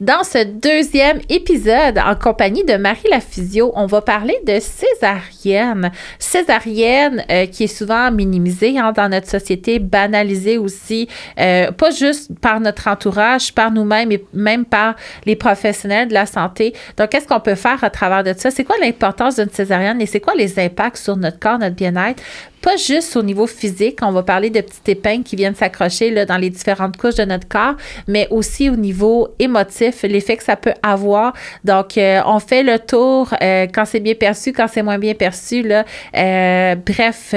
Dans ce deuxième épisode, en compagnie de Marie Lafisio, on va parler de césarienne. Césarienne euh, qui est souvent minimisée hein, dans notre société, banalisée aussi, euh, pas juste par notre entourage, par nous-mêmes, mais même par les professionnels de la santé. Donc, qu'est-ce qu'on peut faire à travers de ça? C'est quoi l'importance d'une césarienne et c'est quoi les impacts sur notre corps, notre bien-être? Pas juste au niveau physique, on va parler de petites épingles qui viennent s'accrocher là, dans les différentes couches de notre corps, mais aussi au niveau émotif, l'effet que ça peut avoir. Donc, euh, on fait le tour euh, quand c'est bien perçu, quand c'est moins bien perçu. Là. Euh, bref,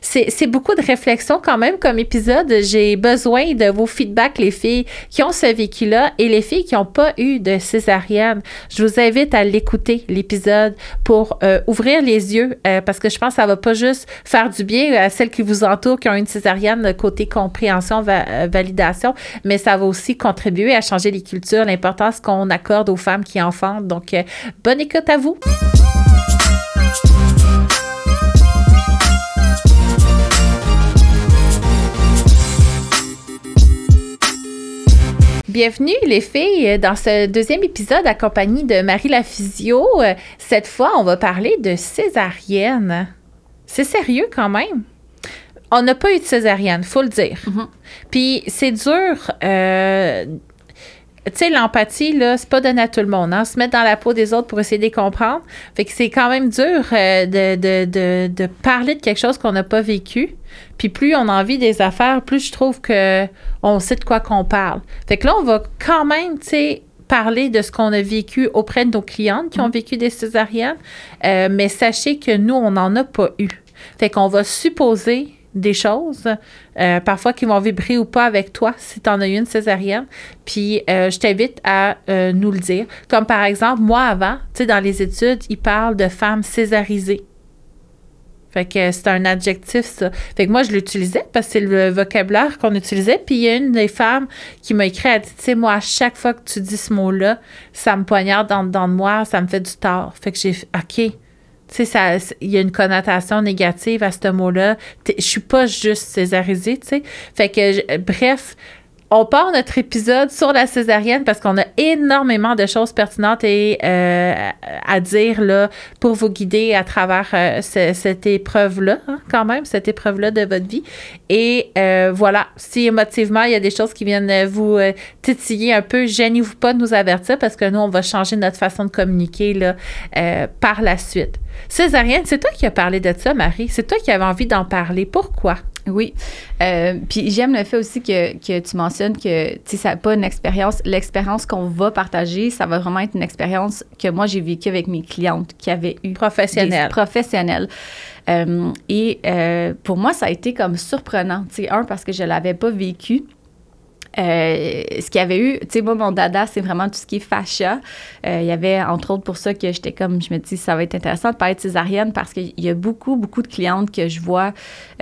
c'est beaucoup de réflexion quand même comme épisode. J'ai besoin de vos feedbacks, les filles qui ont ce vécu-là et les filles qui n'ont pas eu de césarienne. Je vous invite à l'écouter, l'épisode, pour ouvrir les yeux, parce que je pense que ça va pas juste faire du bien à celles qui vous entourent, qui ont une césarienne côté compréhension, euh, validation, mais ça va aussi contribuer à changer les cultures, l'importance qu'on accorde aux femmes qui enfantent. Donc, euh, bonne écoute à vous. Bienvenue les filles dans ce deuxième épisode accompagné de Marie la. Cette fois, on va parler de césarienne. C'est sérieux quand même. On n'a pas eu de césarienne, faut le dire. Mm-hmm. Puis c'est dur. Euh, tu sais, l'empathie, là, c'est pas donné à tout le monde. Hein? Se mettre dans la peau des autres pour essayer de les comprendre. Fait que c'est quand même dur euh, de, parler de quelque chose qu'on n'a pas vécu. Puis plus on a envie des affaires, plus je trouve que on sait de quoi qu'on parle. Fait que là, on va quand même, tu sais, parler de ce qu'on a vécu auprès de nos clientes qui ont mm-hmm. vécu des césariennes, euh, mais sachez que nous, on n'en a pas eu. Fait qu'on va supposer des choses, euh, parfois qui vont vibrer ou pas avec toi si tu en as eu une césarienne. Puis euh, je t'invite à nous le dire. Comme par exemple, moi avant, tu sais, dans les études, ils parlent de femmes césarisées. Fait que c'est un adjectif, ça. Fait que moi, je l'utilisais parce que c'est le vocabulaire qu'on utilisait. Puis il y a une des femmes qui m'a écrit, elle dit, tu sais, moi, à chaque fois que tu dis ce mot-là, ça me poignarde dans, dans moi, ça me fait du tort. Fait que j'ai OK. Tu sais, il y a une connotation négative à ce mot-là. Je suis pas juste césarisée, tu sais. Fait que, bref, on part notre épisode sur la césarienne parce qu'on a énormément de choses pertinentes et, euh, à dire pour vous guider à travers euh, cette épreuve-là, hein, quand même, cette épreuve-là de votre vie. Et euh, voilà, si émotivement, il y a des choses qui viennent vous titiller un peu, gênez-vous pas de nous avertir parce que nous, on va changer notre façon de communiquer là, par la suite. Césarienne, c'est toi qui as parlé de ça, Marie. C'est toi qui avais envie d'en parler. Pourquoi? Oui. Euh, puis j'aime le fait aussi que, que tu mentionnes que, tu sais, ça pas une expérience. L'expérience qu'on va partager, ça va vraiment être une expérience que moi, j'ai vécue avec mes clientes qui avaient eu. Professionnelles. Professionnelles. Euh, et euh, pour moi, ça a été comme surprenant. Tu sais, un, parce que je l'avais pas vécu. Euh, ce qu'il y avait eu, tu sais, moi, mon dada, c'est vraiment tout ce qui est fascia. Euh, il y avait, entre autres, pour ça que j'étais comme, je me dis, ça va être intéressant de parler de césarienne parce qu'il y a beaucoup, beaucoup de clientes que je vois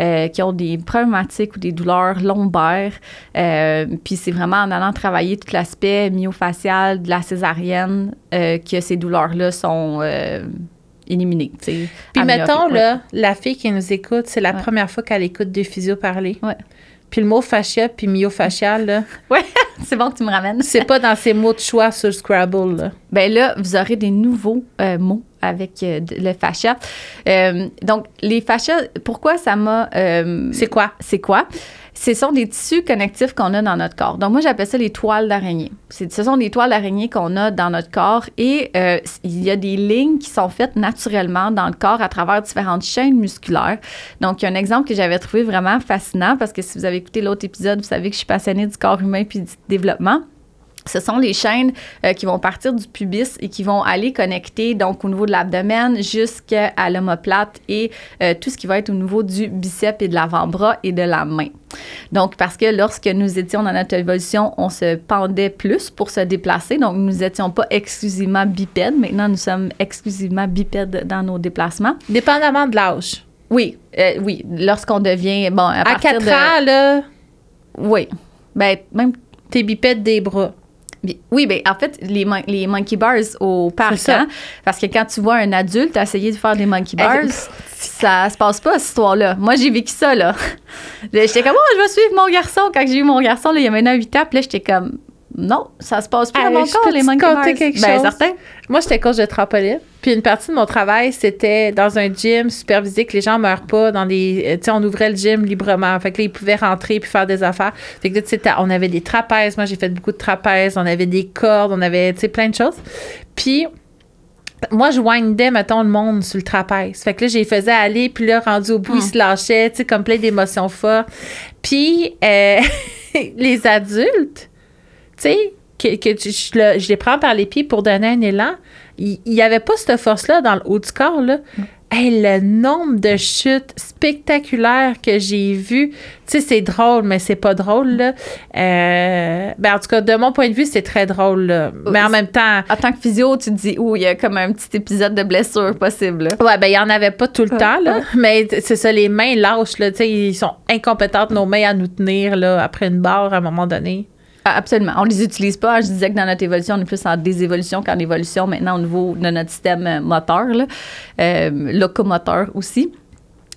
euh, qui ont des problématiques ou des douleurs lombaires. puis c'est vraiment en allant travailler tout l'aspect myofacial de la césarienne que ces douleurs-là sont éliminées. Puis mettons, là, la fille qui nous écoute, c'est la première fois qu'elle écoute des physios parler. Ouais. Puis le mot fascia puis myofascial, là. ouais, c'est bon que tu me ramènes. c'est pas dans ces mots de choix sur Scrabble, là. Ben là, vous aurez des nouveaux euh, mots avec euh, le fascia. Euh, donc, les fascias, pourquoi ça m'a. c'est quoi? C'est quoi? Ce sont des tissus connectifs qu'on a dans notre corps. Donc, moi, j'appelle ça les toiles d'araignée. Ce sont des toiles d'araignée qu'on a dans notre corps et euh, il y a des lignes qui sont faites naturellement dans le corps à travers différentes chaînes musculaires. Donc, il y a un exemple que j'avais trouvé vraiment fascinant parce que si vous avez écouté l'autre épisode, vous savez que je suis passionnée du corps humain puis du développement ce sont les chaînes euh, qui vont partir du pubis et qui vont aller connecter donc au niveau de l'abdomen jusqu'à l'omoplate et euh, tout ce qui va être au niveau du biceps et de l'avant-bras et de la main. Donc, parce que lorsque nous étions dans notre évolution, on se pendait plus pour se déplacer. Donc, nous n'étions pas exclusivement bipèdes. Maintenant, nous sommes exclusivement bipèdes dans nos déplacements. Dépendamment de l'âge. Oui, euh, oui. Lorsqu'on devient, bon, à, à 4 ans, là. Oui. Ben, même. T'es bipède des bras. Oui, bien, en fait, les, les monkey bars au parc, hein, parce que quand tu vois un adulte essayer de faire des monkey bars, ça se passe pas, cette histoire-là. Moi, j'ai vécu ça, là. j'étais comme, oh, je vais suivre mon garçon. Quand j'ai eu mon garçon, là, il y a maintenant 8 ans, puis là, j'étais comme, Non, ça se passe plus dans mon je corps, les monkey bars. quelque Ben, chose? certain. Moi, j'étais coach de trampoline. Puis une partie de mon travail, c'était dans un gym supervisé que les gens meurent pas dans des. euh, Tu sais, on ouvrait le gym librement. Fait que là, ils pouvaient rentrer puis faire des affaires. Fait que là, tu sais, t'as- on avait des trapèzes. Moi, j'ai fait beaucoup de trapèzes. On avait des cordes. On avait, tu sais, plein de choses. Puis. Moi, je windais, mettons, le monde sur le trapèze. Fait que là, je les faisais aller, puis là, rendu au bout, ils se lâchaient, tu sais, comme plein d'émotions fortes. Puis, euh, les adultes, sais, que, que tu- je, le- je les prends par les pieds pour donner un élan, il n'y avait pas cette force-là dans le haut du corps, là. Hey, le nombre de chutes spectaculaires que j'ai vues, tu sais, c'est drôle, mais c'est pas drôle, là. Euh, ben, en tout cas, de mon point de vue, c'est très drôle, là. Mais en même temps, En tant que physio, tu te dis, oh, il y a comme un petit épisode de blessure possible. là. Ouais, ben il y en avait pas tout le temps, là. Mais c'est ça, les mains lâches, là. Tu sais, ils sont incompétentes, nos mains, à nous tenir, là, après une barre, à un moment donné. Ah, Absolument. On les utilise pas. Je disais que dans notre évolution, on est plus en désévolution qu'en évolution maintenant au niveau de notre système euh, moteur, là. Euh, locomoteur aussi.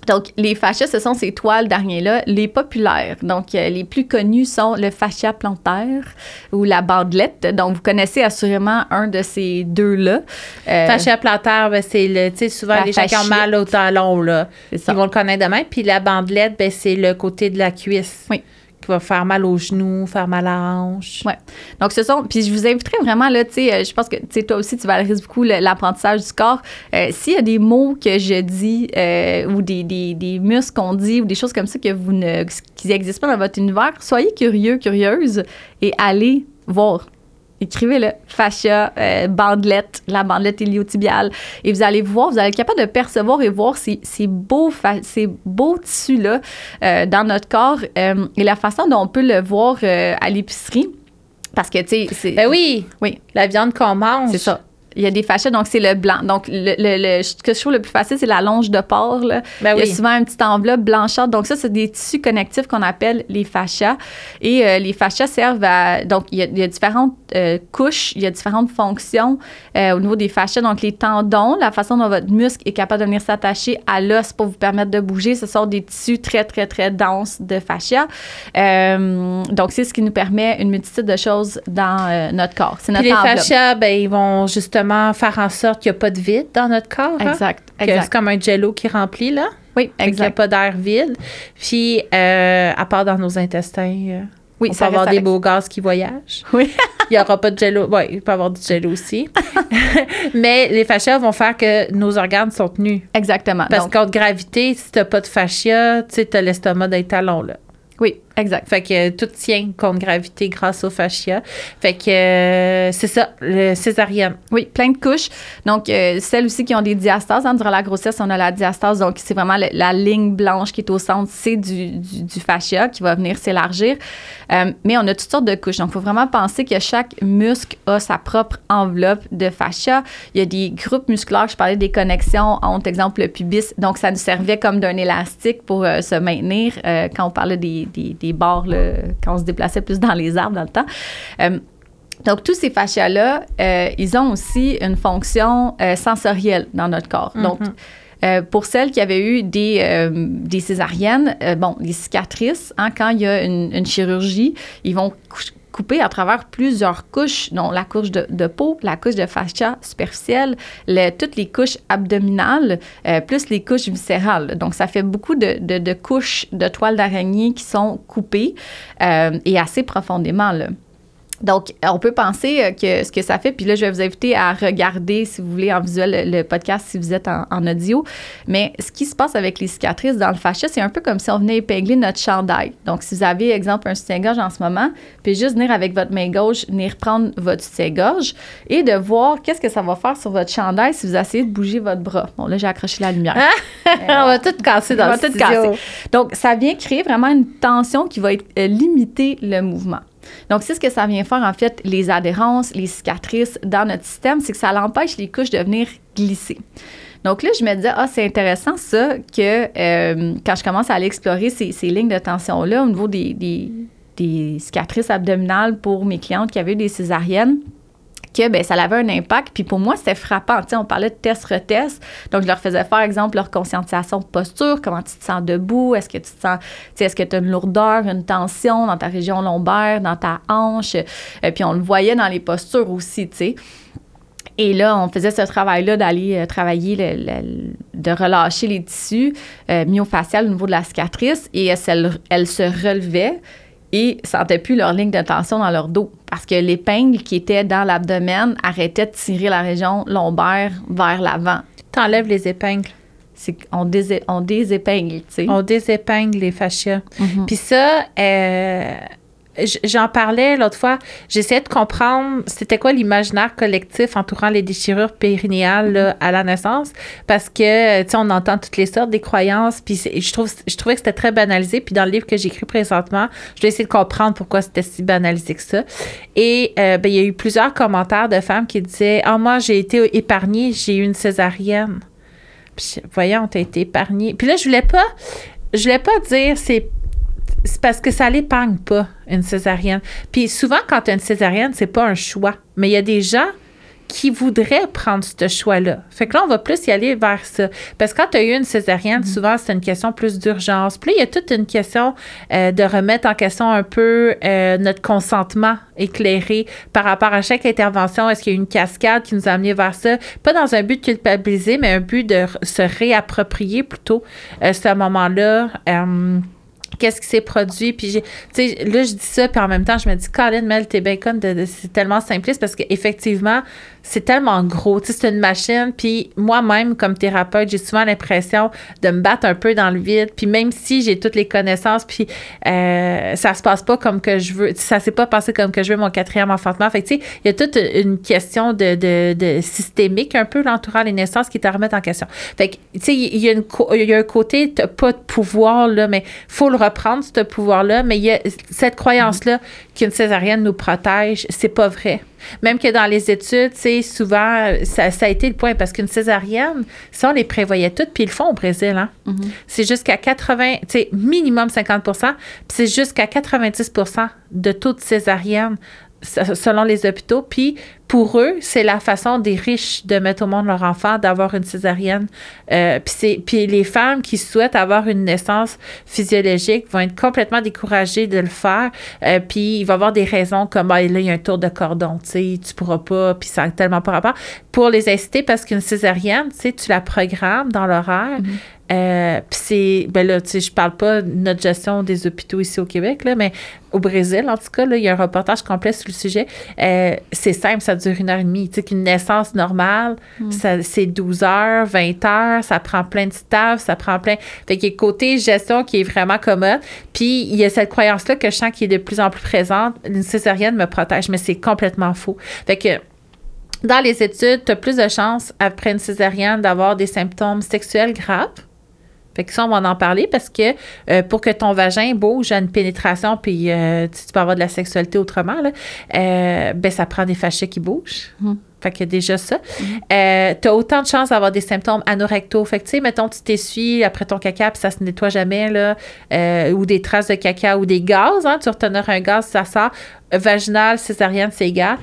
Donc, les fascias, ce sont ces toiles d'araignées-là, les populaires. Donc, euh, les plus connus sont le fascia plantaire ou la bandelette. Donc, vous connaissez assurément un de ces deux-là. Euh, Fascia plantaire, ben, c'est le, tu sais, souvent les gens qui ont mal au talon, là. Ils vont le connaître demain. Puis la bandelette, ben, c'est le côté de la cuisse. Oui. Va faire mal aux genoux, faire mal à la hanche. Ouais. Donc, ce sont. Puis, je vous inviterais vraiment, là, tu sais, euh, je pense que, tu sais, toi aussi, tu valorises beaucoup l'apprentissage du corps. Euh, S'il y a des mots que je dis euh, ou des, des, des muscles qu'on dit ou des choses comme ça que vous ne, qui n'existent pas dans votre univers, soyez curieux, curieuse et allez voir. Écrivez-le, fascia, euh, bandelette, la bandelette iliotibiale. Et vous allez voir, vous allez être capable de percevoir et voir ces, ces beaux, ces beaux tissus-là euh, dans notre corps euh, et la façon dont on peut le voir à l'épicerie. Parce que, tu sais, c'est. Ben oui, Oui, la viande qu'on mange. c'est ça. Il y a des fascias, donc c'est le blanc. Donc, le, le, le- ce que je trouve le plus facile, c'est la longe de porc. Là. Ben Il y a souvent une petite enveloppe blanchâtre. Donc, ça, c'est des tissus connectifs qu'on appelle les fascias. Et euh, les fascias servent à. Donc, il y a, il y a différentes euh, couches, il y a différentes fonctions euh, au niveau des fascias. Donc, les tendons, la façon dont votre muscle est capable de venir s'attacher à l'os pour vous permettre de bouger, ce sont des tissus très, très, très denses de fascia. Euh, donc, c'est ce qui nous permet une multitude de choses dans notre corps. C'est Puis notre les enveloppe. fascias, ben, ils vont justement faire en sorte qu'il n'y a pas de vide dans notre corps. hein? Exact, exact. C'est comme un jello qui remplit, là? Oui, Fait qu'il n'y a exact. pas d'air vide. Puis, euh, à part dans nos intestins, euh, Oui, on ça peut avoir des beaux gaz qui voyagent. Oui. Il n'y aura pas de jello. Oui, il peut y avoir du jello aussi. Mais les fascias vont faire que nos organes sont tenus. Exactement. Parce qu'en gravité, si tu n'as pas de fascia, tu sais, tu as l'estomac d'un talon, là. oui, exact. Fait que tout tient contre gravité grâce au fascia. Fait que euh, c'est ça, le césarienne. Oui, plein de couches. Donc, euh, celles aussi qui ont des diastases, hein, durant la grossesse, on a la diastase. Donc, c'est vraiment la ligne blanche qui est au centre, c'est du, du, fascia qui va venir s'élargir. Euh, mais on a toutes sortes de couches. Donc, il faut vraiment penser que chaque muscle a sa propre enveloppe de fascia. Il y a des groupes musculaires, je parlais des connexions entre, exemple, le pubis. Donc, ça nous servait comme d'un élastique pour se maintenir quand on parlait des barres, là, quand on se déplaçait plus dans les arbres dans le temps. Euh, donc, tous ces fascias-là, euh, ils ont aussi une fonction euh, sensorielle dans notre corps. Donc, euh, pour celles qui avaient eu des, euh, des césariennes, euh, bon, les cicatrices, hein, quand il y a une, une chirurgie, ils vont cou- couper à travers plusieurs couches, dont la couche de, peau, la couche de fascia superficielle, le- toutes les couches abdominales, euh, plus les couches viscérales. Donc, ça fait beaucoup de, couches de toile d'araignée qui sont coupées euh, et assez profondément. Là. Donc, on peut penser euh, que ce que ça fait, puis là, je vais vous inviter à regarder, si vous voulez, en visuel, le, podcast si vous êtes en, en audio. Mais ce qui se passe avec les cicatrices dans le fascia, c'est un peu comme si on venait épingler notre chandail. Donc, si vous avez, exemple, un soutien-gorge en ce moment, puis juste venir avec votre main gauche, venir prendre votre soutien-gorge et de voir qu'est-ce que ça va faire sur votre chandail si vous essayez de bouger votre bras. Bon, là, j'ai accroché la lumière. on va tout casser dans On le va tout casser. Donc, ça vient créer vraiment une tension qui va être, euh, limiter le mouvement. Donc, c'est ce que ça vient faire, en fait, les adhérences, les cicatrices dans notre système, c'est que ça l'empêche les couches de venir glisser. Donc là, je me disais, ah, c'est intéressant ça, que euh, quand je commence à aller explorer ces, lignes de tension-là au niveau des, des- des cicatrices abdominales pour mes clientes qui avaient eu des césariennes, que ben, ça avait un impact. Puis pour moi, c'était frappant. sais, on parlait de test-retest. Donc, je leur faisais faire, exemple, leur conscientisation de posture, comment tu te sens debout, est-ce que tu te sens, est-ce que tu as une lourdeur, une tension dans ta région lombaire, dans ta hanche? euh, puis on le voyait dans les postures aussi, tu sais. Et là, on faisait ce travail-là d'aller euh, travailler, de relâcher les tissus euh, au niveau de la cicatrice. Et elle, elle se relevait et sentaient plus leur ligne de tension dans leur dos parce que l'épingle qui était dans l'abdomen arrêtait de tirer la région lombaire vers l'avant. T'enlèves les épingles. C'est, on, dés, on désépingle, tu sais. On désépingle les fascias. Mm-hmm. Puis ça, euh, j'en parlais l'autre fois, j'essayais de comprendre c'était quoi l'imaginaire collectif entourant les déchirures périnéales à la naissance parce que tu sais on entend toutes les sortes des croyances puis je trouve je trouvais que c'était très banalisé puis dans le livre que j'écris présentement, je vais essayer de comprendre pourquoi c'était si banalisé que ça. Et euh, ben, il y a eu plusieurs commentaires de femmes qui disaient "Ah moi j'ai été épargnée, j'ai eu une césarienne." Puis voyons, t'as été épargnée. Puis là je voulais pas je voulais pas dire c'est c'est parce que ça l'épargne pas, une césarienne. Puis souvent, quand tu as une césarienne, c'est pas un choix. Mais il y a des gens qui voudraient prendre ce choix-là. Fait que là, on va plus y aller vers ça. Parce que quand tu as eu une césarienne, mm-hmm. souvent, c'est une question plus d'urgence. Puis là, il y a toute une question euh, de remettre en question un peu euh, notre consentement éclairé par rapport à chaque intervention. Est-ce qu'il y a une cascade qui nous a amené vers ça? Pas dans un but de culpabiliser, mais un but de se réapproprier plutôt euh, ce moment-là qu'est-ce qui s'est produit. Puis, tu sais, là, je dis ça, puis en même temps, je me dis, Colin, Mel, tes bacon, c'est tellement simpliste parce qu'effectivement, c'est tellement gros. Tu sais, c'est une machine. Puis moi-même, comme thérapeute, j'ai souvent l'impression de me battre un peu dans le vide. Puis même si j'ai toutes les connaissances, puis euh, ça se passe pas comme que je veux, ça s'est pas passé comme que je veux mon quatrième enfantement. Fait tu sais, il y a toute une question de, de, de systémique un peu l'entourant les naissances qui te remettent en question. Fait que, tu sais, il y, a il y a un côté, t'as pas de pouvoir, là, mais faut le reprendre, ce pouvoir-là. Mais il y a cette croyance-là qu'une césarienne nous protège, c'est pas vrai. Même que dans les études, c'est souvent, ça, a été le point parce qu'une césarienne, ça, on les prévoyait toutes, puis ils le font au Brésil. Hein? Mm-hmm. C'est jusqu'à 80, tu sais, minimum 50% puis c'est jusqu'à 90% de toutes césariennes selon les hôpitaux. Puis pour eux, c'est la façon des riches de mettre au monde leur enfant, d'avoir une césarienne. Euh, puis, puis les femmes qui souhaitent avoir une naissance physiologique vont être complètement découragées de le faire. Euh, puis il va y avoir des raisons comme ah, là, il y a un tour de cordon, tu sais, tu pourras pas, puis ça n'a tellement pas rapport. Pour les inciter, parce qu'une césarienne, tu sais, tu la programmes dans l'horaire. Mm-hmm. Euh, puis c'est, ben là, tu sais, je parle pas de notre gestion des hôpitaux ici au Québec, là, mais au Brésil, en tout cas, là, il y a un reportage complet sur le sujet. Euh, c'est simple, ça dure une heure et demie. Tu sais, qu'une naissance normale, hmm. c'est 12 heures, 20 heures, ça prend plein de staff, ça prend plein. Fait qu'il y a côté gestion qui est vraiment commode. Puis il y a cette croyance-là que je sens qui est de plus en plus présente. Une césarienne me protège, mais c'est complètement faux. Fait que dans les études, tu as plus de chances après une césarienne d'avoir des symptômes sexuels graves fait que ça, on va en parler parce que euh, pour que ton vagin bouge à une pénétration, puis euh, tu peux avoir de la sexualité autrement, là, euh, ben, ça prend des fascias qui bougent. Hum. Fait que déjà ça. Hum. tu as autant de chances d'avoir des symptômes anorectaux. Fait que, tu sais, mettons, tu t'essuies après ton caca, puis ça se nettoie jamais, là, ou des traces de caca ou des gaz, hein, tu retenir un gaz, ça sort. Vaginal, césarienne, c'est égal.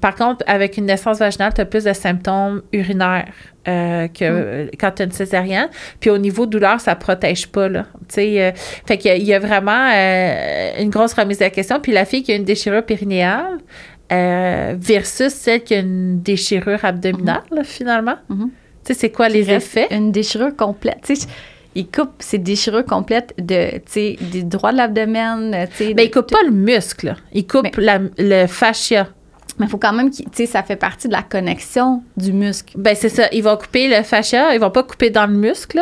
par contre, avec une naissance vaginale, tu as plus de symptômes urinaires. Euh, que mm. quand tu as une césarienne. Puis au niveau douleur, ça protège pas, là. Euh, fait qu'il y, a vraiment euh, une grosse remise à la question. Puis la fille qui a une déchirure périnéale versus celle qui a une déchirure abdominale, mm-hmm. finalement. Mm-hmm. Tu sais, c'est quoi les effets? Une déchirure complète. Tu sais, il coupe ces déchirures complètes de, tu sais, des droits de l'abdomen. Mais ben, il coupe pas le muscle. Il coupe le fascia. Mais il faut quand même tu sais, ça fait partie de la connexion du muscle. Ben c'est ça. Ils vont couper le fascia, ils vont pas couper dans le muscle.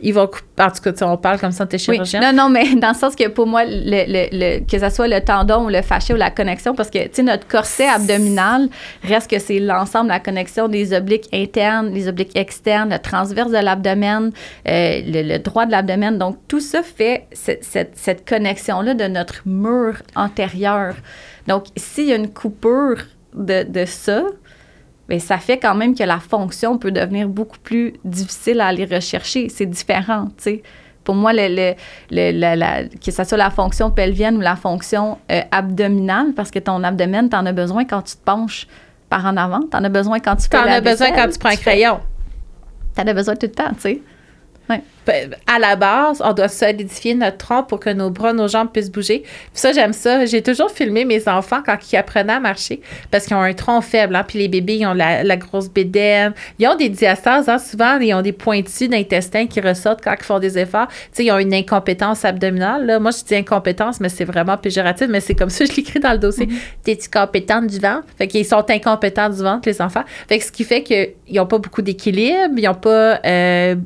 Ils vont couper, en tout cas, on parle comme ça, t'es chirurgien. Non, non, mais dans le sens que pour moi, le, le, que ce soit le tendon ou le fascia ou la connexion, parce que, tu sais, notre corset abdominal reste que c'est l'ensemble, la connexion des obliques internes, les obliques externes, le transverse de l'abdomen, euh, le, droit de l'abdomen. Donc, tout ça fait cette, cette, cette connexion-là de notre mur antérieur. Donc, s'il y a une coupure de, ça, mais ça fait quand même que la fonction peut devenir beaucoup plus difficile à aller rechercher. C'est différent, tu sais. Pour moi, le, le, que ce soit la fonction pelvienne ou la fonction euh, abdominale, parce que ton abdomen, tu en as besoin quand tu te penches par en avant. T'en as besoin quand tu fais T'en la as besoin quand tu prends un crayon. T'en as besoin tout le temps, tu sais. À la base, on doit solidifier notre tronc pour que nos bras, nos jambes puissent bouger. Puis ça, j'aime ça. J'ai toujours filmé mes enfants quand ils apprenaient à marcher parce qu'ils ont un tronc faible. Hein, puis les bébés, ils ont la, la grosse bédaine. Ils ont des diastases. Hein, souvent, ils ont des pointus d'intestin qui ressortent quand ils font des efforts. Tu sais, ils ont une incompétence abdominale. Là. Moi, je dis incompétence, mais c'est vraiment péjoratif. Mais c'est comme ça, je l'écris dans le dossier. T'es-tu compétente du ventre? Fait qu'ils sont incompétents du ventre, les enfants. Fait que ce qui fait qu'ils n'ont pas beaucoup d'équilibre. Ils n'ont pas... euh,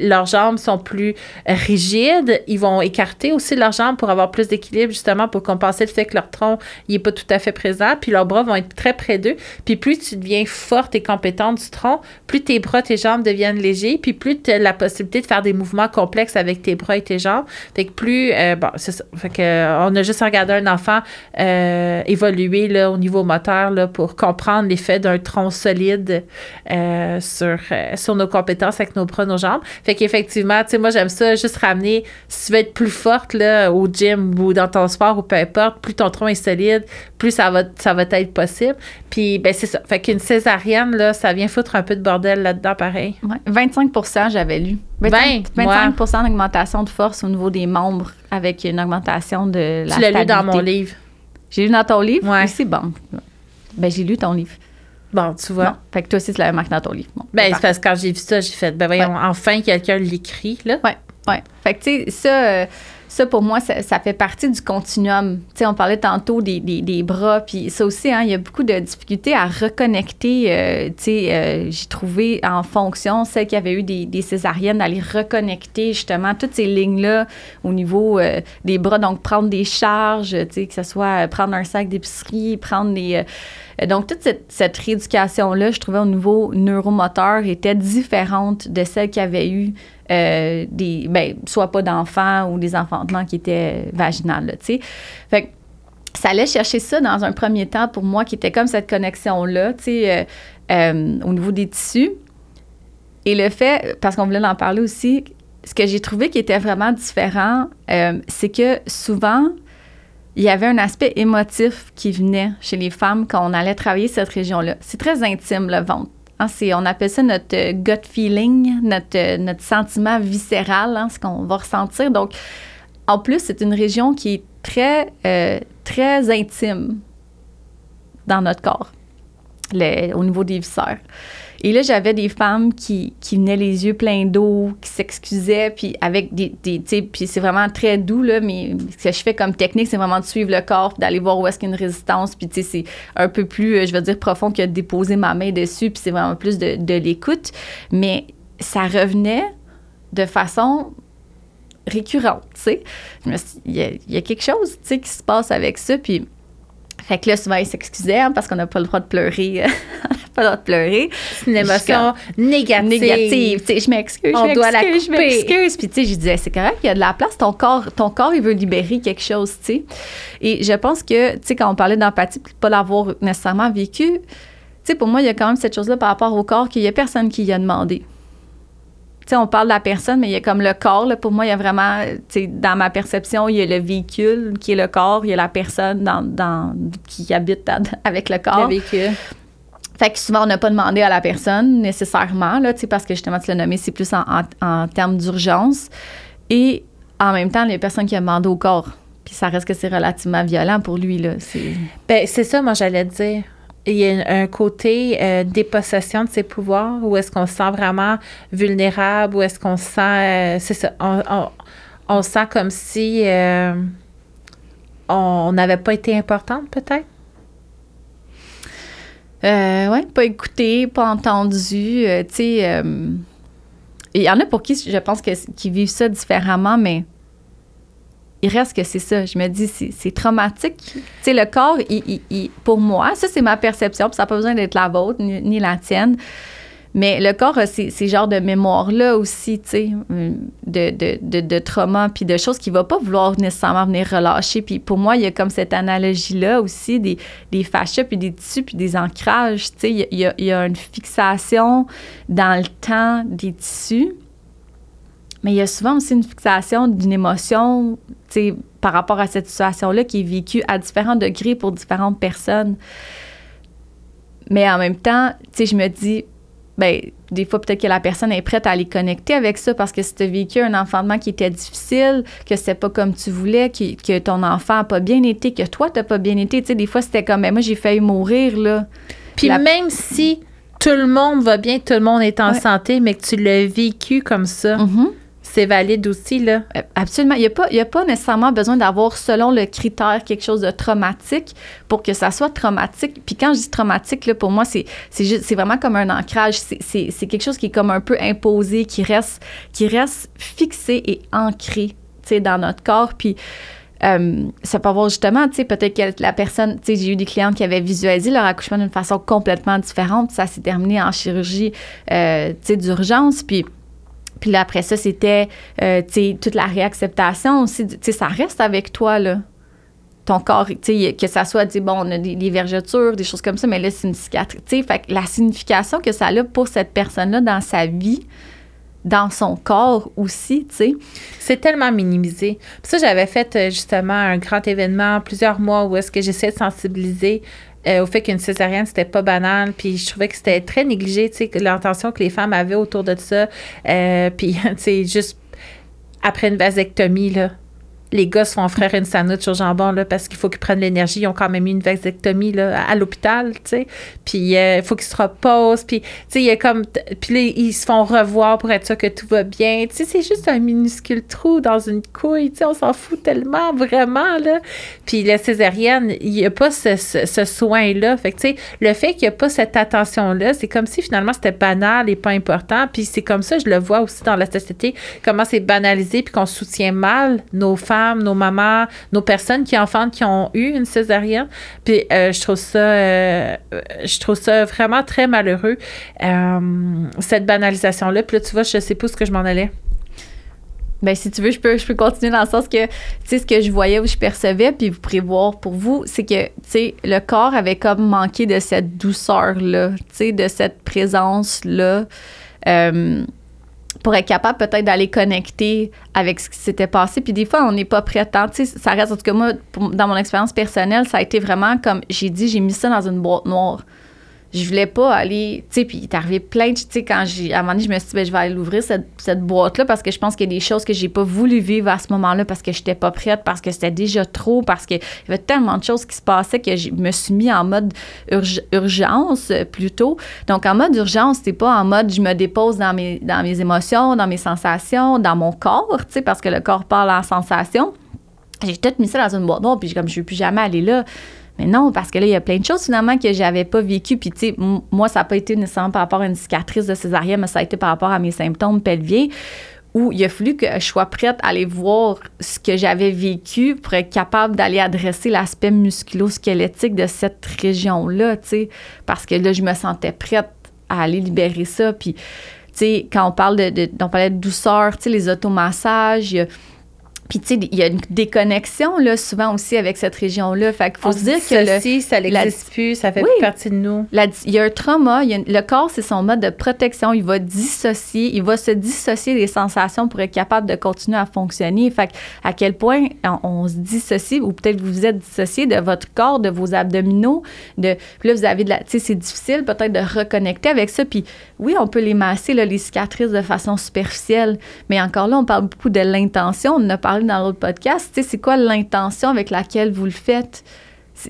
leurs jambes sont plus rigides. Ils vont écarter aussi leurs jambes pour avoir plus d'équilibre, justement, pour compenser le fait que leur tronc n'est pas tout à fait présent. Puis leurs bras vont être très près d'eux. Puis plus tu deviens forte et compétente du tronc, plus tes bras, tes jambes deviennent légers. Puis plus tu as la possibilité de faire des mouvements complexes avec tes bras et tes jambes. Fait que plus... euh, bon, c'est ça. Fait que, euh, on a juste regardé un enfant euh, évoluer là, au niveau moteur là, pour comprendre l'effet d'un tronc solide sur, sur nos compétences avec nos bras, nos jambes. Fait qu'effectivement, tu sais, moi, j'aime ça, juste ramener, si tu veux être plus forte là, au gym ou dans ton sport ou peu importe, plus ton tronc est solide, plus ça va, ça va être possible. Puis, ben, c'est ça. Fait qu'une césarienne, là, ça vient foutre un peu de bordel là-dedans, pareil. Ouais. 25% j'avais lu. 25, Ben, 25 d'augmentation de force au niveau des membres avec une augmentation de la tu l'as lu dans mon livre. J'ai lu dans ton livre? Oui, c'est bon. Ben, j'ai lu ton livre. Bon, tu vois. Non. Fait que toi aussi, tu l'avais marqué dans ton livre. Bon, Ben, c'est parce que quand j'ai vu ça, j'ai fait, ben voyons, enfin, quelqu'un l'écrit, là. Ouais, ouais. Fait que, tu sais, ça, euh, ça, pour moi, ça, fait partie du continuum. Tu sais, on parlait tantôt des, des, bras, puis ça aussi, hein, il y a beaucoup de difficultés à reconnecter. euh, tu sais, euh, j'ai trouvé en fonction, celles qui avaient eu des, des césariennes, d'aller reconnecter justement toutes ces lignes-là au niveau euh, des bras. Donc, prendre des charges, tu sais, que ce soit prendre un sac d'épicerie, prendre des... donc, toute cette, cette rééducation-là, je trouvais au niveau neuromoteur, était différente de celle qui avait eu euh, des, ben, soit pas d'enfants ou des enfantements qui étaient vaginales, tu sais. Fait ça allait chercher ça dans un premier temps pour moi, qui était comme cette connexion-là, tu sais, euh, euh, au niveau des tissus. Et le fait, parce qu'on voulait en parler aussi, ce que j'ai trouvé qui était vraiment différent, c'est que souvent, il y avait un aspect émotif qui venait chez les femmes quand on allait travailler cette région-là. C'est très intime, le ventre. Hein, on appelle ça notre euh, gut feeling, notre, euh, sentiment viscéral, hein, ce qu'on va ressentir. Donc, en plus, c'est une région qui est très, euh, très intime dans notre corps, au niveau des viscères. Et là, j'avais des femmes qui, qui venaient les yeux pleins d'eau, qui s'excusaient, puis avec des, des puis c'est vraiment très doux, là, mais ce que je fais comme technique, c'est vraiment de suivre le corps, d'aller voir où est-ce qu'il y a une résistance, puis c'est un peu plus, euh, je veux dire, profond que de déposer ma main dessus, puis c'est vraiment plus de, de l'écoute. Mais ça revenait de façon récurrente, tu sais. Il y, y a quelque chose, tu sais, qui se passe avec ça, puis... Fait que là, souvent, ils s'excusaient hein, parce qu'on n'a pas le droit de pleurer. on n'a pas le droit de pleurer. C'est une émotion négative. Négative. Tu sais, je m'excuse, On je doit la m'excuse, je couper. m'excuse. Puis, tu sais, je disais, c'est correct, il y a de la place. Ton corps, ton corps, il veut libérer quelque chose, tu sais. Et je pense que, tu sais, quand on parlait d'empathie, puis de pas l'avoir nécessairement vécu, tu sais, pour moi, il y a quand même cette chose-là par rapport au corps qu'il y a personne qui y a demandé. Sais, on parle de la personne, mais il y a comme le corps. Là, pour moi, il y a vraiment, tu sais, dans ma perception, il y a le véhicule qui est le corps, il y a la personne dans, dans, qui habite avec le corps. Le véhicule. Fait que souvent, on n'a pas demandé à la personne nécessairement, là, parce que justement, tu l'as nommé, c'est plus en, en- en termes d'urgence. Et en même temps, il y a personne qui a demandé au corps. Puis ça reste que c'est relativement violent pour lui, là. C'est... Ben, c'est ça, moi, j'allais te dire. Il y a un côté euh, dépossession de ses pouvoirs, où est-ce qu'on se sent vraiment vulnérable, où est-ce qu'on se sent. euh, c'est ça. On, on, on se sent comme si euh, on n'avait pas été importante, peut-être? Ouais, pas écouté, pas entendu. tu sais, il y en a pour qui je pense que, qui vivent ça différemment, mais il reste que c'est ça. Je me dis, c'est, traumatique. Tu sais, le corps, il- il- il- pour moi, ça, c'est ma perception, puis ça n'a pas besoin d'être la vôtre ni, ni la tienne. Mais le corps a ces, ces genres de mémoires-là aussi, tu sais, euh, de, de, de, de trauma, puis de choses qu'il ne va pas vouloir nécessairement venir relâcher. Puis pour moi, il y a comme cette analogie-là aussi des, des fascias, puis des tissus, puis des ancrages. Tu sais, il y, a, il y a une fixation dans le temps des tissus, mais il y a souvent aussi une fixation d'une émotion, tu sais, par rapport à cette situation-là qui est vécue à différents degrés pour différentes personnes. mais en même temps, tu sais, je me dis, ben, des fois, peut-être que la personne est prête à aller connecter avec ça parce que si tu as vécu un enfantement qui était difficile, que c'était pas comme tu voulais, que, que ton enfant n'a pas bien été, que toi, tu pas bien été, tu sais, des fois, c'était comme, ben, moi, j'ai failli mourir, là. Puis même si tout le monde va bien, tout le monde est en santé, mais que tu l'as vécu comme ça, Mm-hmm. C'est valide aussi, là. Euh, Absolument. Il n'y a, pas- a pas nécessairement besoin d'avoir, selon le critère, quelque chose de traumatique pour que ça soit traumatique. Puis quand je dis traumatique, là, pour moi, c'est vraiment comme un ancrage. C'est quelque chose qui est comme un peu imposé, qui reste, qui reste fixé et ancré tu sais, dans notre corps. Puis euh, ça peut avoir justement, tu sais, peut-être que la personne, tu sais, j'ai eu des clientes qui avaient visualisé leur accouchement d'une façon complètement différente. Ça s'est terminé en chirurgie, euh, tu sais, d'urgence. Puis puis après ça, c'était, euh, tu sais, toute la réacceptation aussi. Tu sais, ça reste avec toi, là. Ton corps, tu sais, que ça soit, sais, bon, on a des, des vergetures, des choses comme ça, mais là, c'est une cicatrice. Tu sais, fait la signification que ça a pour cette personne-là dans sa vie, dans son corps aussi, tu sais. C'est tellement minimisé. Puis ça, j'avais fait euh, justement un grand événement, plusieurs mois, où est-ce que j'essayais de sensibiliser euh, au fait qu'une césarienne, c'était pas banal. Puis je trouvais que c'était très négligé, tu sais, l'intention que les femmes avaient autour de ça. Euh, puis, tu sais, juste après une vasectomie, là, les gars se font offrir une sandwich au jambon là, parce qu'il faut qu'ils prennent l'énergie. Ils ont quand même eu une vasectomie là, à l'hôpital, tu sais. Puis euh, il faut qu'ils se reposent. Puis, il y a comme... Puis ils se font revoir pour être sûr que tout va bien. Tu c'est juste un minuscule trou dans une couille. Tu sais, on s'en fout tellement, vraiment, là. Puis la césarienne, il n'y a pas ce, soin-là. Fait le fait qu'il n'y a pas cette attention-là, c'est comme si finalement c'était banal et pas important. Puis c'est comme ça, je le vois aussi dans la société, comment c'est banalisé puis qu'on soutient mal nos femmes, nos mamans, nos personnes qui enfantent, qui ont eu une césarienne. Puis euh, je trouve ça, euh, euh, je trouve ça vraiment très malheureux, cette banalisation-là. Puis là, tu vois, je sais pas ce que je m'en allais. Ben, si tu veux, je peux, je peux continuer dans le sens que, tu sais, ce que je voyais ou je percevais, puis vous prévoir pour vous, c'est que, tu sais, le corps avait comme manqué de cette douceur-là, tu sais, de cette présence-là, pour être capable peut-être d'aller connecter avec ce qui s'était passé. Puis des fois, on n'est pas prêt tant, tu ça reste, en tout cas, moi, dans mon expérience personnelle, ça a été vraiment comme, j'ai dit, j'ai mis ça dans une boîte noire je voulais pas aller, tu sais, puis il est arrivé plein de, tu sais, quand j'ai, à un moment donné, je me suis dit, ben, je vais aller l'ouvrir, cette, cette boîte-là, parce que je pense qu'il y a des choses que j'ai pas voulu vivre à ce moment-là, parce que j'étais pas prête, parce que c'était déjà trop, parce qu'il y avait tellement de choses qui se passaient que je me suis mis en mode urg- urgence, euh, plutôt. Donc, en mode urgence, c'est pas en mode, je me dépose dans mes, dans mes émotions, dans mes sensations, dans mon corps, tu sais, parce que le corps parle en sensations. J'ai peut-être mis ça dans une boîte noire, puis comme, je veux plus jamais aller là. Mais non, parce que là, il y a plein de choses finalement que j'avais pas vécues. Puis, tu sais, moi, ça n'a pas été nécessairement par rapport à une cicatrice de césarienne, mais ça a été par rapport à mes symptômes pelviens où il a fallu que je sois prête à aller voir ce que j'avais vécu pour être capable d'aller adresser l'aspect musculo-squelettique de cette région-là, tu sais, parce que là, je me sentais prête à aller libérer ça. Puis, tu sais, quand on parle de, de- on parlait de douceur, tu sais, les automassages, il y a- puis, tu sais, il y a une déconnexion, là, souvent aussi avec cette région-là. Fait qu'il faut On se dire que le, ceci, ça n'existe plus, ça fait Oui. plus partie de nous. il y a un trauma, il y a une- le corps, c'est son mode de protection. Il va dissocier, il va se dissocier des sensations pour être capable de continuer à fonctionner. Fait que à quel point on, on se dissocie, ou peut-être vous vous êtes dissocié de votre corps, de vos abdominaux. De, puis là, vous avez de la. Tu sais, c'est difficile peut-être de reconnecter avec ça. Puis oui, on peut les masser, là, les cicatrices, de façon superficielle. Mais encore là, on parle beaucoup de l'intention. On en a parlé dans l'autre podcast. C'est quoi l'intention avec laquelle vous le faites?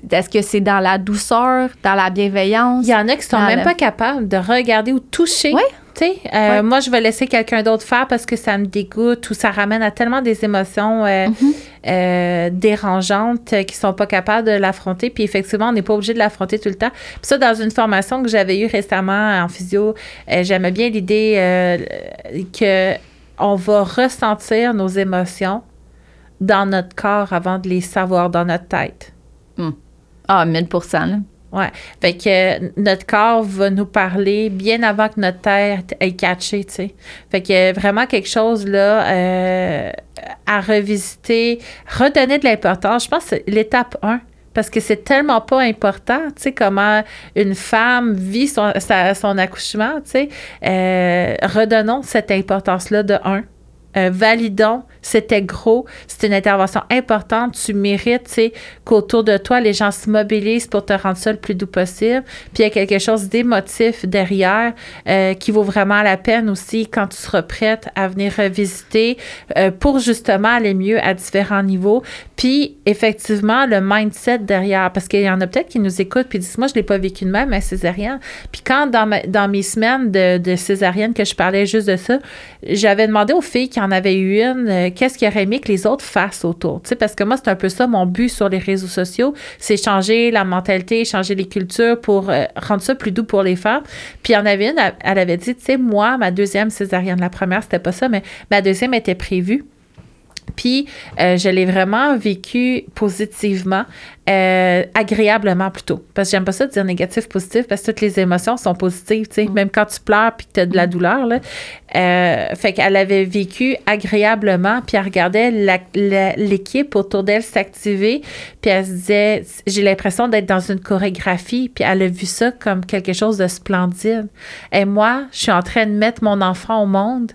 Est-ce que c'est dans la douceur, dans la bienveillance? Il y en a qui sont même le- pas capables de regarder ou toucher. Sais, euh, Ouais. moi, je vais laisser quelqu'un d'autre faire parce que ça me dégoûte ou ça ramène à tellement des émotions euh, Mhm. euh, dérangeantes euh, qui sont pas capables de l'affronter. Puis effectivement, on n'est pas obligé de l'affronter tout le temps. Puis ça, dans une formation que j'avais eue récemment en physio, euh, j'aimais bien l'idée que on va ressentir nos émotions dans notre corps avant de les savoir dans notre tête. Ah, 1000 là. Ouais. Fait que euh, notre corps va nous parler bien avant que notre tête ait catché, tu sais. Fait que euh, vraiment quelque chose là euh, à revisiter, redonner de l'importance. Je pense que c'est l'étape 1. Parce que c'est tellement pas important, tu sais, comment une femme vit son, sa- son accouchement, tu sais. Euh, redonnons cette importance-là de 1. Euh, validons, c'était gros, c'est une intervention importante, tu mérites, qu'autour de toi, les gens se mobilisent pour te rendre ça le plus doux possible. Puis il y a quelque chose d'émotif derrière euh, qui vaut vraiment la peine aussi quand tu seras prête à venir visiter euh, pour justement aller mieux à différents niveaux. Puis effectivement, le mindset derrière, parce qu'il y en a peut-être qui nous écoutent puis disent, moi, je l'ai pas vécu de même, à césarienne. Puis quand dans, dans mes semaines de, de césarienne que je parlais juste de ça, j'avais demandé aux filles qui en avaient eu une, euh, qu'est-ce qu'ils auraient aimé que les autres fassent autour. Parce que moi, c'est un peu ça mon but sur les réseaux sociaux, c'est changer la mentalité, changer les cultures pour euh, rendre ça plus doux pour les femmes. Puis il en avait une, elle, avait dit, tu sais, moi, ma deuxième césarienne, la première, c'était pas ça, mais ma deuxième était prévue. Puis, euh, je l'ai vraiment vécu positivement. Euh, agréablement plutôt. Parce que j'aime pas ça de dire négatif, positif, parce que toutes les émotions sont positives, tu sais. Mm. Même quand tu pleures puis que tu as de la mm. douleur, là. Euh, fait qu'elle avait vécu agréablement, puis elle regardait l'équipe autour d'elle s'activer, puis elle se disait, j'ai l'impression d'être dans une chorégraphie, puis elle a vu ça comme quelque chose de splendide. Et moi, je suis en train de mettre mon enfant au monde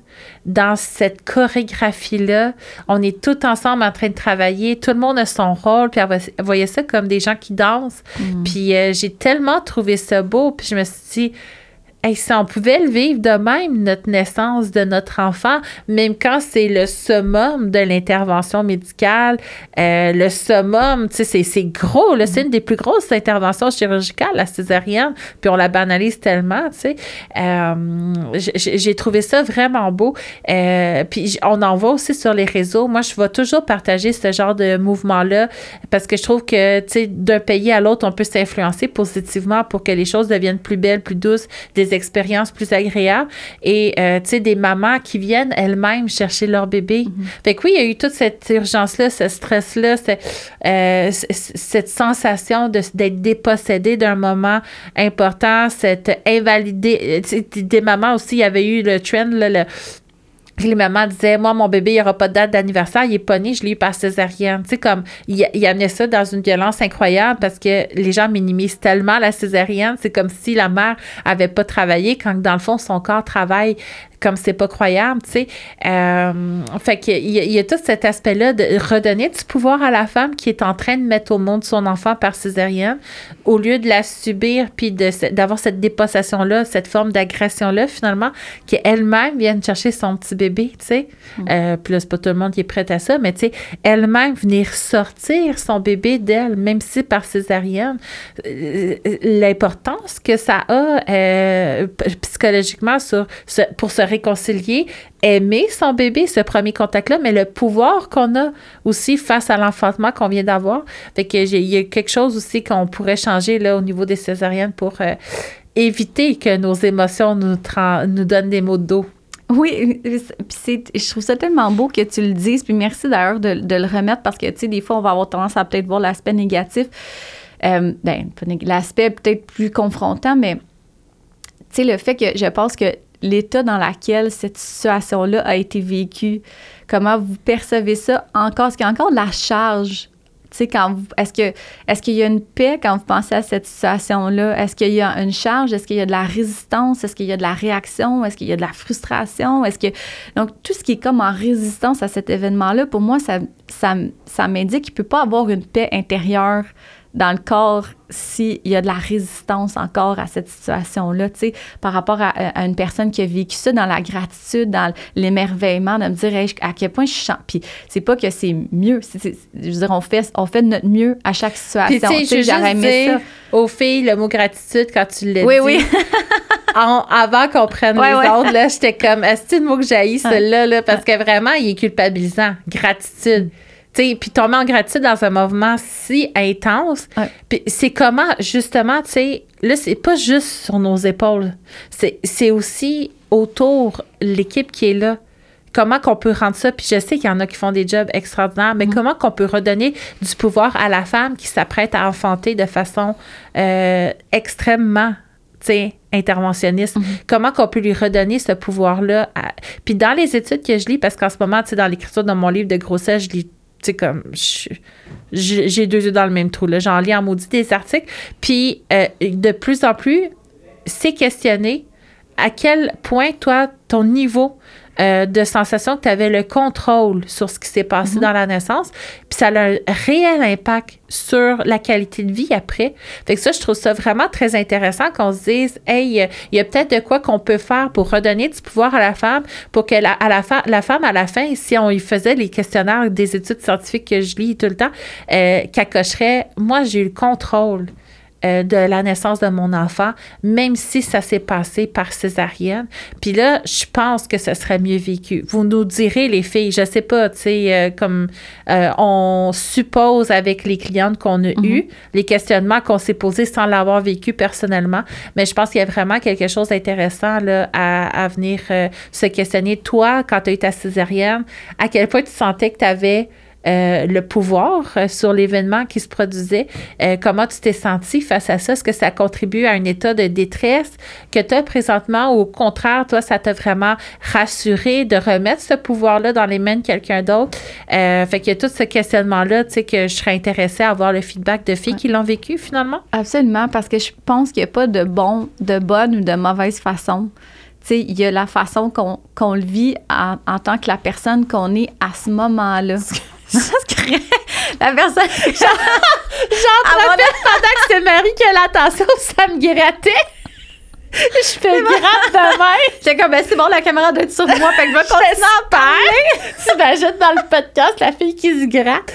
dans cette chorégraphie-là. On est tout ensemble en train de travailler, tout le monde a son rôle, puis elle voyait ça comme des gens qui dansent. Mm. Puis euh, j'ai tellement trouvé ça beau. Puis je me suis dit, si on pouvait le vivre de même, notre naissance de notre enfant, même quand c'est le summum de l'intervention médicale, euh, le summum, tu sais, c'est gros, là, c'est une des plus grosses interventions chirurgicales, la césarienne, puis on la banalise tellement, tu sais. Euh, j'ai trouvé ça vraiment beau. Euh, puis on en voit aussi sur les réseaux. Moi, je vais toujours partager ce genre de mouvement-là parce que je trouve que, tu sais, d'un pays à l'autre, on peut s'influencer positivement pour que les choses deviennent plus belles, plus douces, des expériences plus agréables et, euh, tu sais, des mamans qui viennent elles-mêmes chercher leur bébé. Mm-hmm. Fait que oui, il y a eu toute cette urgence-là, ce stress-là, euh, cette sensation d'être dépossédée d'un moment important, cette invalidée. Euh, des mamans aussi, il y avait eu le trend, là, le les mamans disaient, moi, mon bébé, il n'y aura pas de date d'anniversaire, il est pas né, je l'ai eu par césarienne. Tu sais, comme, il, il, amenait ça dans une violence incroyable parce que les gens minimisent tellement la césarienne. C'est comme si la mère avait pas travaillé quand, dans le fond, son corps travaille comme c'est pas croyable, tu sais. Euh, fait qu'il y, il y, a tout cet aspect-là de redonner du pouvoir à la femme qui est en train de mettre au monde son enfant par césaриenne, au lieu de la subir puis d'avoir cette dépossession-là, cette forme d'agression-là, finalement, qui elle-même vient chercher son petit bébé, tu sais. Mm. Euh, puis là, c'est pas tout le monde qui est prêt à ça, mais tu sais, elle-même venir sortir son bébé d'elle, même si par césarienne, euh, l'importance que ça a psychologiquement sur, pour se réconcilier, aimer son bébé, ce premier contact-là, mais le pouvoir qu'on a aussi face à l'enfantement qu'on vient d'avoir. Fait que il y a quelque chose aussi qu'on pourrait changer là au niveau des césariennes pour euh, éviter que nos émotions nous, donnent des mots de dos. Oui, puis je trouve ça tellement beau que tu le dises. Puis merci d'ailleurs de, le remettre parce que, tu sais, des fois, on va avoir tendance à peut-être voir l'aspect négatif. Euh, ben, l'aspect peut-être plus confrontant, mais, tu sais, le fait que je pense que l'état dans lequel cette situation-là a été vécue, comment vous percevez ça encore, est-ce qu'il y a encore de la charge? Est-ce que est-ce qu'il y a une paix quand vous pensez à cette situation-là? Est-ce qu'il y a une charge? Est-ce qu'il y a de la résistance? Est-ce qu'il y a de la réaction? Est-ce qu'il y a de la frustration? Est-ce que donc tout ce qui est comme en résistance à cet événement-là, pour moi, ça, ça, ça m'indique qu'il ne peut pas avoir une paix intérieure dans le corps s'il y a de la résistance encore à cette situation-là, tu sais, par rapport à, une personne qui a vécu ça dans la gratitude, dans l'émerveillement, de me dire à quel point je chante. Puis c'est pas que c'est mieux, je veux dire, on fait, on fait de notre mieux à chaque situation. tu sais, j'aurais aimé ça. Aux filles, le mot gratitude, quand tu l'as oui, dit. Oui, avant qu'on prenne les autres, là, j'étais comme, est-ce que le mot que j'haïs, celui-là, là, parce que vraiment, il est culpabilisant. Gratitude puis tomber en gratitude dans un mouvement si intense. Puis c'est comment, justement, tu sais, là, c'est pas juste sur nos épaules. C'est aussi autour l'équipe qui est là. Comment qu'on peut rendre ça, puis je sais qu'il y en a qui font des jobs extraordinaires, mais mm. comment qu'on peut redonner du pouvoir à la femme qui s'apprête à enfanter de façon euh, extrêmement interventionniste? Mm-hmm. Comment qu'on peut lui redonner ce pouvoir-là? Puis dans les études que je lis, parce qu'en ce moment, tu sais, dans l'écriture de mon livre de grossesse, je lis sais, comme, j'ai deux yeux dans le même trou, là. J'en lis en maudit des articles. Puis, euh, de plus en plus, c'est questionner à quel point, toi, ton niveau euh, de sensation que tu avais le contrôle sur ce qui s'est passé Mhm. dans la naissance. Puis ça a un réel impact sur la qualité de vie après. Fait que ça, je trouve ça vraiment très intéressant qu'on se dise, hey, euh, il y a peut-être de quoi qu'on peut faire pour redonner du pouvoir à la femme, pour que la, à la, la femme, à la fin, si on y faisait les questionnaires des études scientifiques que je lis tout le temps, euh, qu'elle cocherait, moi, j'ai eu le contrôle euh, de la naissance de mon enfant, même si ça s'est passé par césarienne. Puis là, je pense que ce serait mieux vécu. Vous nous direz, les filles, je sais pas, tu sais, euh, comme euh, on suppose avec les clientes qu'on a eues, les questionnements qu'on s'est posés sans l'avoir vécu personnellement, mais je pense qu'il y a vraiment quelque chose d'intéressant là, à, à venir se questionner. Toi, quand tu as eu ta césarienne, à quel point tu sentais que tu avais euh, le pouvoir euh, sur l'événement qui se produisait. Euh, comment tu t'es senti face à ça? Est-ce que ça contribue à un état de détresse que tu as présentement? Ou au contraire, toi, ça t'a vraiment rassuré de remettre ce pouvoir-là dans les mains de quelqu'un d'autre? Euh, fait qu'il y a tout ce questionnement-là, tu sais, que je serais intéressée à avoir le feedback de filles qui l'ont vécu finalement. Absolument, parce que je pense qu'il n'y a pas de bon, de bonne ou de mauvaise façon. Tu sais, il y a la façon qu'on qu'on le vit en, en tant que la personne qu'on est à ce moment-là. la personne. J'en profite pendant que c'est Marie qui a l'attention, ça me grattait. Je fais gratte de même. J'étais comme, ben, c'est bon, la caméra doit être sur moi, fait que je vais continuer à parler. T'imagines dans le podcast la fille qui se gratte.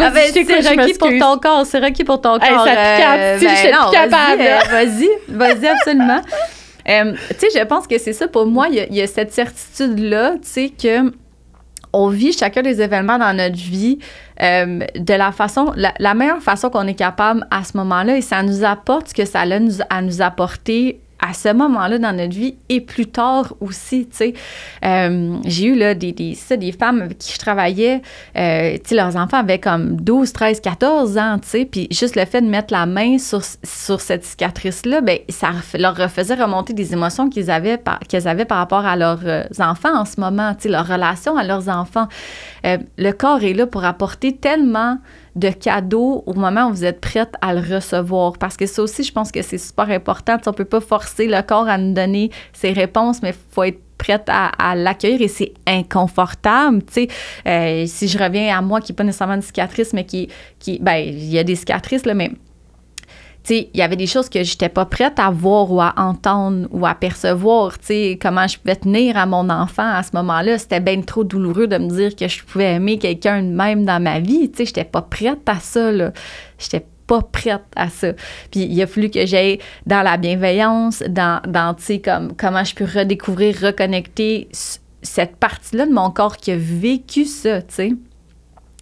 Ah ben, Je c'est je requis pour ton corps, c'est requis pour ton corps. ça pique euh, ben plus capable, Vas-y, là. euh, vas-y, vas-y, absolument. Euh, tu sais, je pense que c'est ça pour moi. Il y a, il y a cette certitude-là, tu sais, que on vit chacun des événements dans notre vie euh, de la façon, la, meilleure façon qu'on est capable à ce moment-là, et ça nous apporte ce que ça a à nous apporter à ce moment-là dans notre vie et plus tard aussi, tu sais. Euh, j'ai eu là des, des, ça, des femmes avec qui je travaillais, euh, tu sais, leurs enfants avaient comme 12, 13, 14 ans, tu sais, puis juste le fait de mettre la main sur, sur cette cicatrice-là, ben ça leur faisait remonter des émotions qu'ils avaient, par, avaient par rapport à leurs euh, enfants en ce moment, tu sais, leur relation à leurs enfants. Le corps est là pour apporter tellement de cadeaux au moment où vous êtes prête à le recevoir. Parce que ça aussi, je pense que c'est super important. On peut pas forcer le corps à nous donner ses réponses, mais il faut être prête à, l'accueillir et c'est inconfortable. Euh, si je reviens à moi qui n'est pas nécessairement une cicatrice, mais qui, qui ben, il y a des cicatrices, là, mais il y avait des choses que j'étais pas prête à voir ou à entendre ou à percevoir, comment je pouvais tenir à mon enfant à ce moment-là. C'était bien trop douloureux de me dire que je pouvais aimer quelqu'un de même dans ma vie, tu j'étais pas prête à ça, là. J'étais pas prête à ça. Puis il a fallu que j'aille dans la bienveillance, dans, dans comment je peux redécouvrir, reconnecter cette partie-là de mon corps qui a vécu ça.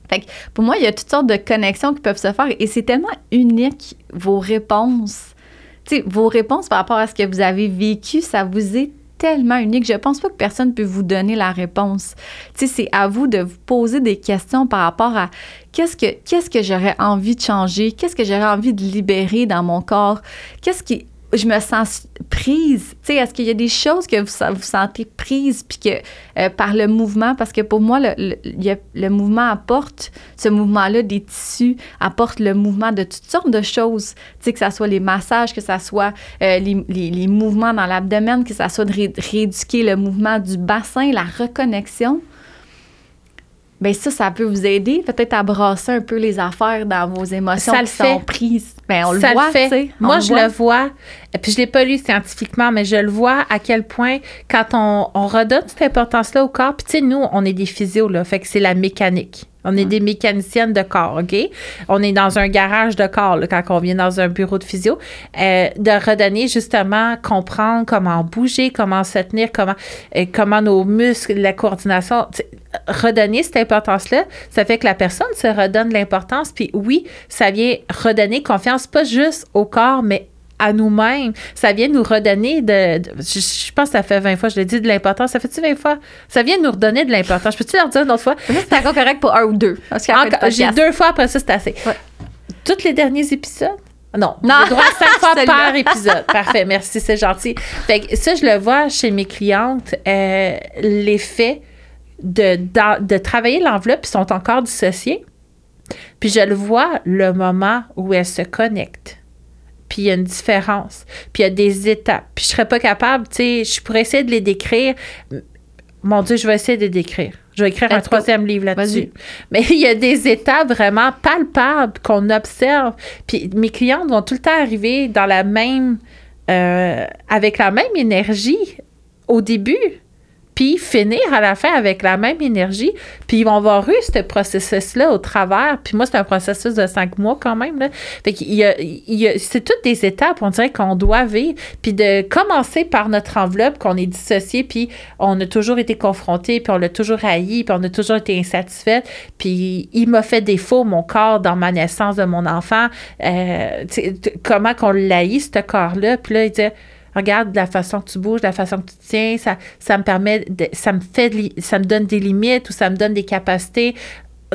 Fait que pour moi, il y a toutes sortes de connexions qui peuvent se faire et c'est tellement unique, vos réponses. Tu sais, vos réponses par rapport à ce que vous avez vécu, ça vous est tellement unique. Je pense pas que personne peut vous donner la réponse. C'est à vous de vous poser des questions par rapport à qu'est-ce que qu'est-ce que j'aurais envie de changer, qu'est-ce que j'aurais envie de libérer dans mon corps, qu'est-ce qui je me sens prise. Tu sais, est-ce qu'il y a des choses que vous vous sentez prise puis que euh, par le mouvement, parce que pour moi, le, le, mouvement apporte, ce mouvement-là des tissus, apporte le mouvement de toutes sortes de choses. Tu sais, que ça soit les massages, que ça soit euh, les, les- les mouvements dans l'abdomen, que ça soit de ré- rééduquer le mouvement du bassin, la reconnexion. Bien, ça, ça peut vous aider peut-être à brasser un peu les affaires dans vos émotions Ça le sont fait. prises. Bien, on le ça voit, le fait. tu sais. On Moi, je voit. le vois. Et puis, je l'ai pas lu scientifiquement, mais je le vois à quel point, quand on, on redonne cette importance-là au corps, puis tu sais, nous, on est des physios, là, fait que c'est la mécanique. On est des mécaniciennes de corps, OK? On est dans un garage de corps, là, quand on vient dans un bureau de physio. Euh, de redonner, justement, comprendre comment bouger, comment se tenir, comment, euh, comment nos muscles, la coordination. redonner cette importance-là, ça fait que la personne se redonne l'importance. Puis oui, ça vient redonner confiance, pas juste au corps, mais à nous-mêmes. Ça vient nous redonner de. de- je, je pense que ça fait 20 fois, je l'ai dit, de l'importance. Ça fait-tu 20 fois? Ça vient nous redonner de l'importance. Je peux-tu leur dire une autre fois? C'est encore correct pour un ou deux. J'ai deux fois après ça, c'est assez. Ouais. Tous les derniers épisodes? Non, Non. droit à fois par épisode. Parfait, merci, c'est gentil. Fait que ça, je le vois chez mes clientes, euh, l'effet de, de travailler l'enveloppe, ils sont encore dissociés. Puis je le vois le moment où elles se connectent. Puis il y a une différence. Puis il y a des étapes. Puis je serais pas capable, tu sais, je pourrais essayer de les décrire. mon Dieu, je vais essayer de décrire. Je vais écrire un troisième livre là-dessus. Mais il y a des étapes vraiment palpables qu'on observe. Puis mes clientes vont tout le temps arriver dans la même, euh, avec la même énergie au début, puis finir à la fin avec la même énergie. Puis ils vont avoir eu ce processus-là au travers. Puis moi, c'est un processus de cinq mois quand même. Là. Fait qu'il y a, a- c'est toutes des étapes, on dirait qu'on doit vivre. Puis de commencer par notre enveloppe, qu'on est dissocié, puis on a toujours été confronté, puis on l'a toujours haï, puis on a toujours été insatisfait. Puis il m'a fait défaut, mon corps, dans ma naissance de mon enfant. Euh, comment qu'on l'haït, ce corps-là? Puis là, il disait regarde la façon que tu bouges, la façon que tu tiens, ça, ça me permet, de, ça me fait, ça me donne des limites ou ça me donne des capacités.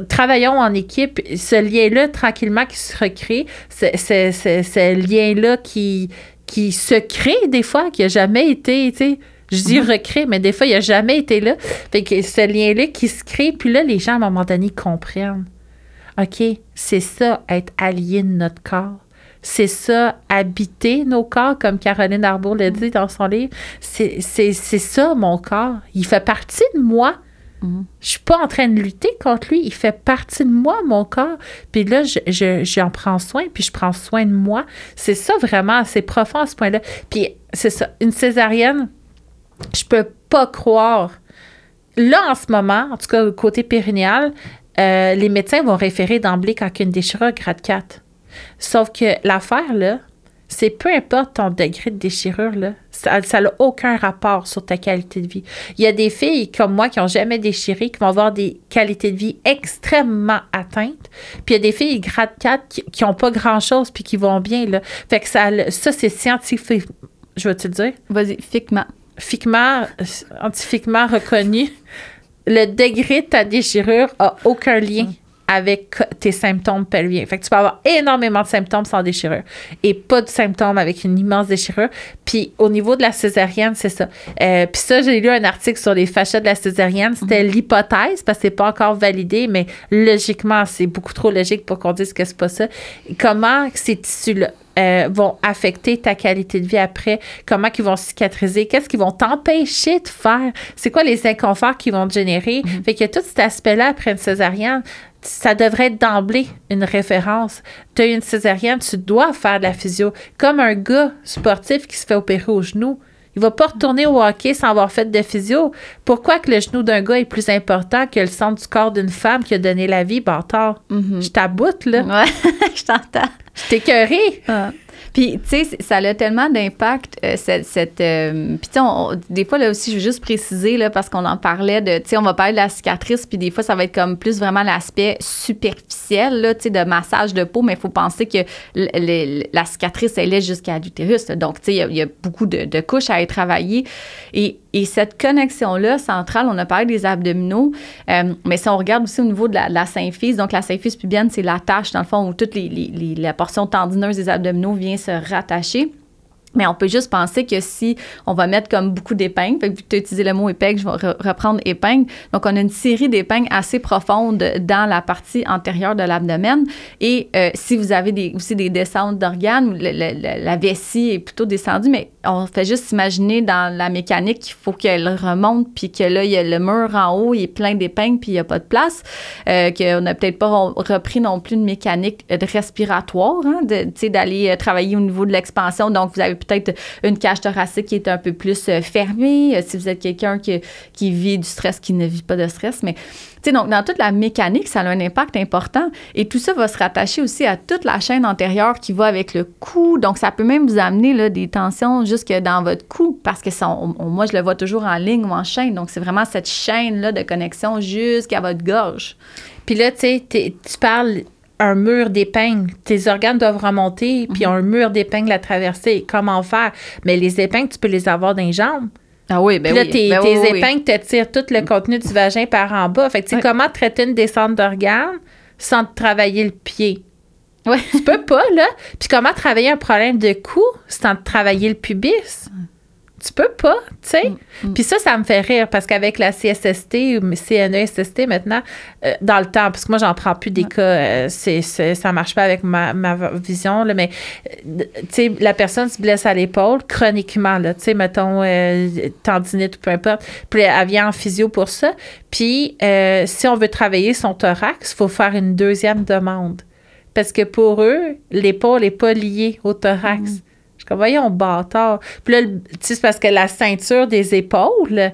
Travaillons en équipe, ce lien-là, tranquillement, qui se recrée, ce, lien-là qui, qui se crée des fois, qui n'a jamais été, tu sais, je dis recrée, mais des fois, il n'a jamais été là. Fait que ce lien-là qui se crée, puis là, les gens, à un moment donné, comprennent. OK, c'est ça, être allié de notre corps. C'est ça, habiter nos corps, comme Caroline Arbour le dit dans son livre. C'est c'est- c'est ça, mon corps. Il fait partie de moi. Mhm. Je suis pas en train de lutter contre lui. Il fait partie de moi, mon corps. Puis là, je- je- j'en prends soin, puis je prends soin de moi. C'est ça vraiment, c'est profond à ce point-là. Puis c'est ça, une césarienne, je peux pas croire. Là, en ce moment, en tout cas, côté périnéal, euh, les médecins vont référer d'emblée quand il y a une déchirure grade 4. Sauf que l'affaire, là, c'est peu importe ton degré de déchirure, là, ça n'a aucun rapport sur ta qualité de vie. Il y a des filles comme moi qui n'ont jamais déchiré, qui vont avoir des qualités de vie extrêmement atteintes. Puis il y a des filles grade 4 qui n'ont pas grand-chose puis qui vont bien. Là. Fait que ça, ça c'est scientifique. Je vais te le dire? Vas-y, fiquement. scientifiquement, scientifiquement reconnu, le degré de ta déchirure a aucun lien avec tes symptômes pelviens. Fait que tu peux avoir énormément de symptômes sans déchirure et pas de symptômes avec une immense déchirure. Puis au niveau de la césarienne, c'est ça. Euh, puis ça, j'ai lu un article sur les fascias de la césarienne. C'était l'hypothèse parce que c'est pas encore validé, mais logiquement, c'est beaucoup trop logique pour qu'on dise que c'est pas ça. Comment ces tissus-là euh, vont affecter ta qualité de vie après, comment ils vont cicatriser, qu'est-ce qu'ils vont t'empêcher de faire, c'est quoi les inconforts qu'ils vont te générer? Fait que tout cet aspect-là après une césarienne, ça devrait être d'emblée une référence. Tu as une césarienne, tu dois faire de la physio. Comme un gars sportif qui se fait opérer au genou. Il va pas retourner au hockey sans avoir fait de physio. Pourquoi que le genou d'un gars est plus important que le centre du corps d'une femme qui a donné la vie, bâtard? Je t'aboute, là. Ouais, je t'entends. Je t'ai écœurée. Puis, tu sais, ça a tellement d'impact, euh, cette. cette, euh, puis, tu sais, des fois, là aussi, je veux juste préciser, là, parce qu'on en parlait de. Tu sais, on va parler de la cicatrice, puis des fois, ça va être comme plus vraiment l'aspect superficiel, là, tu sais, de massage de peau, mais il faut penser que la cicatrice, elle est jusqu'à l'utérus. Donc, tu sais, il y a- y, beaucoup de, de couches à être travaillées. Et, et cette connexion-là centrale, on a parlé des abdominaux, euh, mais si on regarde aussi au niveau de la, de donc la symphyse pubienne, c'est la tâche, dans le fond, où toute les, les- les- la portion tendineuse des abdominaux vient se rattacher. Mais on peut juste penser que si on va mettre comme beaucoup d'épingles, vu que tu as utilisé le mot épingle, je vais re- reprendre épingle. Donc, on a une série d'épingles assez profondes dans la partie antérieure de l'abdomen. Et euh, si vous avez aussi des descentes d'organes, la vessie est plutôt descendue, mais on fait juste imaginer dans la mécanique qu'il faut qu'elle remonte, puis que là, il y a le mur en haut, il est plein d'épingles, puis il n'y a pas de place. Euh, qu'on n'a peut-être pas re- repris non plus une mécanique de respiratoire, hein, d'aller euh, travailler au niveau de l'expansion. Donc, vous avez peut-être une cage thoracique qui est un peu plus euh, fermée. Euh, si vous êtes quelqu'un qui, vit du stress, qui ne vit pas de stress, mais tu sais, donc, dans toute la mécanique, ça a un impact important. Et tout ça va se rattacher aussi à toute la chaîne antérieure qui va avec le cou. Donc, ça peut même vous amener des tensions jusque dans votre cou parce que moi, je le vois toujours en ligne ou en chaîne. Donc, c'est vraiment cette chaîne-là de connexion jusqu'à votre gorge. Puis là, tu sais, tu parles un mur d'épingles. Tes organes doivent remonter, puis un mur d'épingles à traverser. Comment faire? Mais les épingles, tu peux les avoir dans les jambes. Ah oui, ben Puis là, oui. tes, Ben tes oui, épingles te tirent tout le contenu du vagin par en bas. Fait que, tu sais, comment traiter une descente d'organes sans te travailler le pied? Ouais. Tu peux pas, là. Puis comment travailler un problème de cou sans te travailler le pubis? Tu peux pas, tu sais. Mm, mm. Puis ça, ça me fait rire parce qu'avec la CSST ou CNESST maintenant, euh, dans le temps, parce que moi, j'en prends plus des cas, euh, c'est, c'est- ça marche pas avec ma, ma vision, là, mais euh, tu sais, la personne se blesse à l'épaule chroniquement, là, tu sais, mettons, euh, tendinite ou peu importe. Puis elle vient en physio pour ça. Puis si on veut travailler son thorax, il faut faire une deuxième demande. Parce que pour eux, l'épaule n'est pas liée au thorax. Suis comme, voyons, bâtard. Puis là, le- tu sais, c'est parce que la ceinture des épaules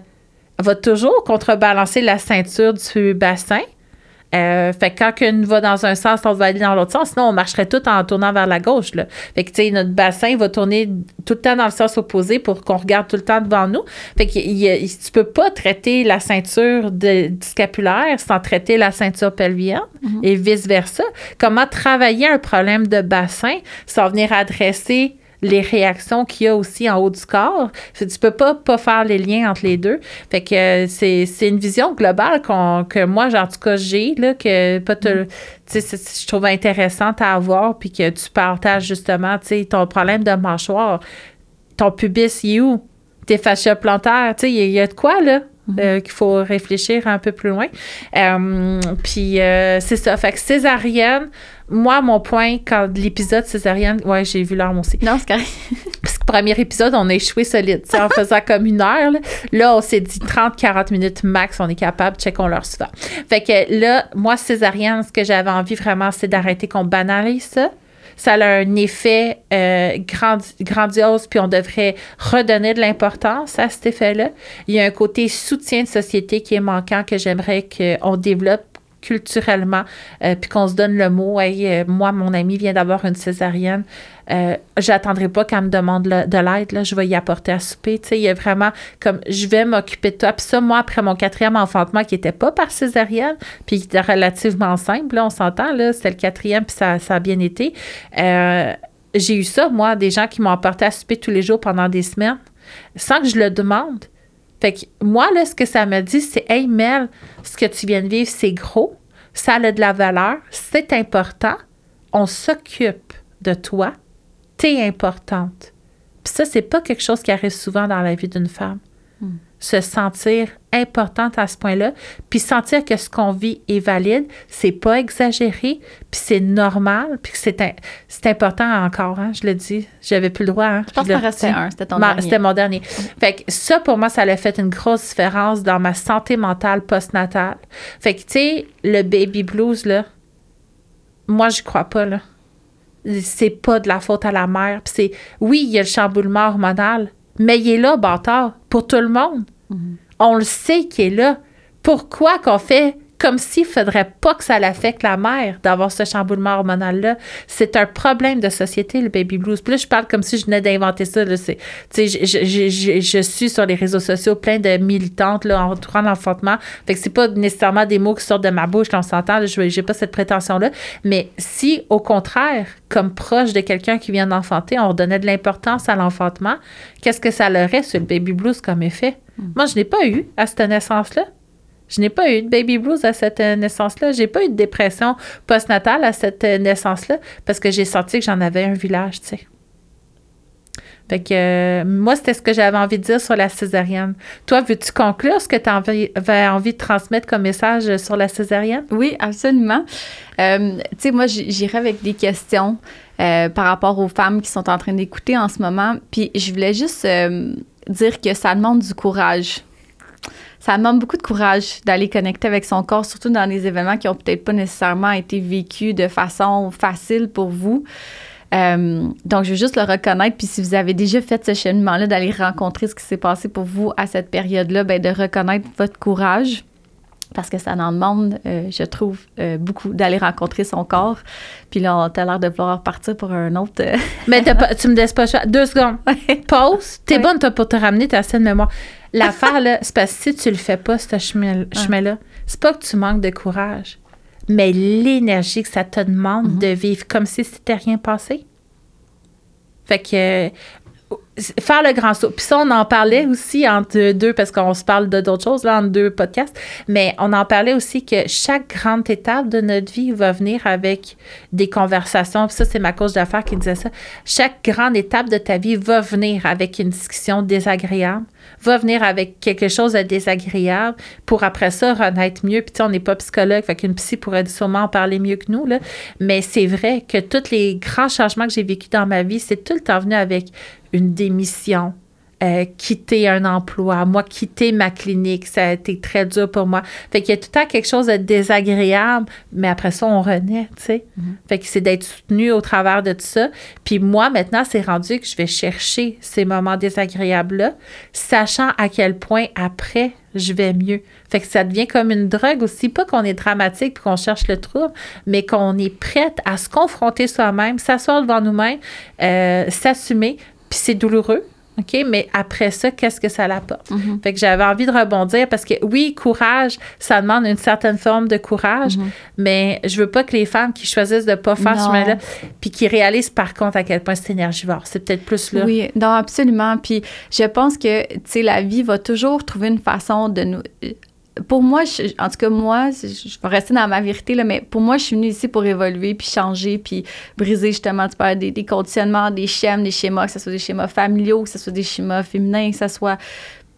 va toujours contrebalancer la ceinture du bassin. Euh, fait que quand une va dans un sens, l'autre va aller dans l'autre sens. Sinon, on marcherait tout en tournant vers la gauche. Là. Fait que, tu sais, notre bassin va tourner tout le temps dans le sens opposé pour qu'on regarde tout le temps devant nous. Fait que il tu peux pas traiter la ceinture de, du scapulaire sans traiter la ceinture pelvienne et vice-versa. Comment travailler un problème de bassin sans venir adresser les réactions qu'il y a aussi en haut du corps. Fait tu peux pas, pas faire les liens entre les deux. Fait que euh, c'est, c'est une vision globale qu'on, que moi, en tout cas, j'ai, là, que pas te- c'est- je trouve intéressante à avoir, puis que tu partages justement, tu sais, ton problème de mâchoire, ton pubis, il est où? Tes fascias plantaires, tu sais, il y, a- il y a de quoi, là? euh, qu'il faut réfléchir un peu plus loin. Euh, puis euh, c'est ça. Fait que césarienne, moi, mon point, quand l'épisode césarienne, ouais, j'ai vu l'heure aussi. Non, c'est correct. Parce que premier épisode, on a échoué solide. en faisant comme une heure. Là, Là, on s'est dit 30-40 minutes max, on est capable, checkons leur souvent. Fait que là, moi, césarienne, ce que j'avais envie vraiment, c'est d'arrêter qu'on banalise ça. Ça a un effet euh, grandi- grandiose, puis on devrait redonner de l'importance à cet effet-là. Il y a un côté soutien de société qui est manquant que j'aimerais qu'on développe culturellement, euh, puis qu'on se donne le mot. Hey, euh, moi, mon ami vient d'avoir une césarienne. Euh, j'attendrai pas qu'elle me demande de l'aide. Je vais y apporter à souper. Tu il y a vraiment comme je vais m'occuper de toi. Puis ça, moi, après mon quatrième enfantement qui était pas par césarienne, puis qui était relativement simple, là, on s'entend, là, c'était le quatrième, puis ça, ça a bien été. Euh, j'ai eu ça, moi, des gens qui m'ont apporté à souper tous les jours pendant des semaines, sans que je le demande. Fait que moi, là, ce que ça me dit, c'est Hey Mel, ce que tu viens de vivre, c'est gros, ça a de la valeur, c'est important, on s'occupe de toi, t'es importante. Puis ça, c'est pas quelque chose qui arrive souvent dans la vie d'une femme. Se sentir importante à ce point-là, puis sentir que ce qu'on vit est valide, c'est pas exagéré, puis c'est normal, puis que c'est c'est important encore, hein, je le dis. J'avais plus le droit. Hein, Je pense que restait un. C'était ton Ma- dernier. C'était mon dernier. Fait que ça, pour moi, ça a fait une grosse différence dans ma santé mentale postnatale. Fait que, tu sais, le baby blues, là, moi, j'y crois pas, là. C'est pas de la faute à la mère. Puis c'est, oui, il y a le chamboulement hormonal, mais il est là, bâtard, pour tout le monde. On le sait qu'il est là. Pourquoi qu'on fait comme s'il faudrait pas que ça l'affecte la mère d'avoir ce chamboulement hormonal-là? C'est un problème de société, le baby blues. Puis là, je parle comme si je venais d'inventer ça. Là. C'est, tu sais, je, je, je- je- suis sur les réseaux sociaux plein de militantes là, en entourant l'enfantement. Fait que c'est pas nécessairement des mots qui sortent de ma bouche, là, on s'entend. Je j'ai pas cette prétention-là. Mais si, au contraire, comme proche de quelqu'un qui vient d'enfanter, on redonnait de l'importance à l'enfantement, qu'est-ce que ça aurait sur le baby blues comme effet? Moi, je n'ai pas eu à cette naissance-là. Je n'ai pas eu de baby blues à cette euh, naissance-là. J'ai pas eu de dépression postnatale à cette euh, naissance-là parce que j'ai senti que j'en avais un village, tu sais. Fait que euh, moi, c'était ce que j'avais envie de dire sur la césarienne. Toi, veux-tu conclure ce que tu avais envie de transmettre comme message sur la césarienne? Oui, absolument. Tu sais, moi, j- j'irais avec des questions par rapport aux femmes qui sont en train d'écouter en ce moment. Puis je voulais juste dire que ça demande du courage. Ça demande beaucoup de courage d'aller connecter avec son corps, surtout dans des événements qui ont peut-être pas nécessairement été vécus de façon facile pour vous. Euh, donc, je veux juste le reconnaître. Puis, si vous avez déjà fait ce cheminement-là, d'aller rencontrer ce qui s'est passé pour vous à cette période-là, ben, de reconnaître votre courage parce que ça en demande, euh, je trouve, euh, beaucoup d'aller rencontrer son corps. Puis là, a l'air de vouloir partir pour un autre. euh, Mais t'as pas- tu me laisses pas choix. Deux secondes. Pause. T'es bonne toi, pour te ramener ta scène mémoire. L'affaire, là, c'est parce que si tu le fais pas, ce chemin- chemin-là, c'est pas que tu manques de courage, mais l'énergie que ça te demande de vivre comme si c'était rien passé. Fait que, faire le grand saut. Puis ça, on en parlait aussi entre deux, parce qu'on se parle de d'autres choses, là, entre deux podcasts, mais on en parlait aussi que chaque grande étape de notre vie va venir avec des conversations. Puis ça, c'est ma coach d'affaires qui disait ça. Chaque grande étape de ta vie va venir avec une discussion désagréable, va venir avec quelque chose de désagréable pour après ça renaître mieux. Puis on n'est pas psychologue, fait qu'une psy pourrait sûrement en parler mieux que nous, là. Mais c'est vrai que tous les grands changements que j'ai vécus dans ma vie, c'est tout le temps venu avec une démission, euh, quitter un emploi, moi quitter ma clinique, ça a été très dur pour moi. Fait qu'il y a tout le temps quelque chose de désagréable, mais après ça, on renaît, tu sais. Mhm. Fait que c'est d'être soutenu au travers de tout ça. Puis moi, maintenant, c'est rendu que je vais chercher ces moments désagréables-là, sachant à quel point après, je vais mieux. Fait que ça devient comme une drogue aussi, pas qu'on est dramatique puis qu'on cherche le trouble, mais qu'on est prête à se confronter soi-même, s'asseoir devant nous-mêmes, euh, s'assumer, puis c'est douloureux. OK, mais après ça, qu'est-ce que ça l'apporte? Mhm. Fait que j'avais envie de rebondir parce que oui, courage, ça demande une certaine forme de courage, Mhm. mais je veux pas que les femmes qui choisissent de pas faire ce chemin-là, puis qui réalisent par contre à quel point c'est énergivore. C'est peut-être plus là. Oui, non, absolument. Puis je pense que, tu sais, la vie va toujours trouver une façon de nous... Pour moi, je- en tout cas, moi, je vais rester dans ma vérité, là, mais pour moi, je suis venue ici pour évoluer, puis changer, puis briser justement, tu des conditionnements, des schèmes, des schémas, que ce soit des schémas familiaux, que ce soit des schémas féminins, que ce soit...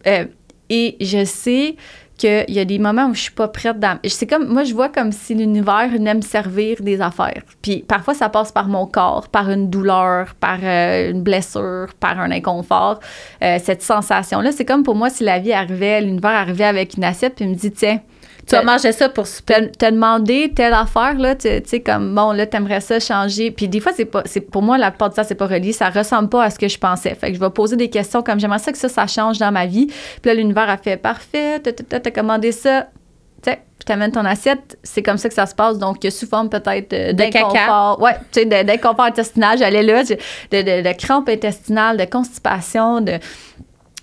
euh, et je sais qu'il y a des moments où je suis pas prête. C'est comme... Moi, je vois comme si l'univers venait me servir des affaires. Puis parfois, ça passe par mon corps, par une douleur, par euh, une blessure, par un inconfort. Euh, cette sensation-là, c'est comme pour moi si la vie arrivait, l'univers arrivait avec une assiette puis me dit, tiens, Tu vas manger ça pour souper. t'as demandé telle affaire, là, tu sais, comme, bon, là, t'aimerais ça changer. Puis des fois, c'est pas, c'est, pour moi, la plupart du temps, c'est pas relié. Ça ressemble pas à ce que je pensais. Fait que je vais poser des questions comme, j'aimerais ça que ça, ça change dans ma vie. Puis là, l'univers a fait, parfait, t'as- commandé ça. Tu sais, je t'amène ton assiette. C'est comme ça que ça se passe. Donc, sous forme peut-être euh, d'inconfort. Ouais, tu sais, d'inconfort intestinal. J'allais là, de, de, de crampes intestinales, de constipation, de.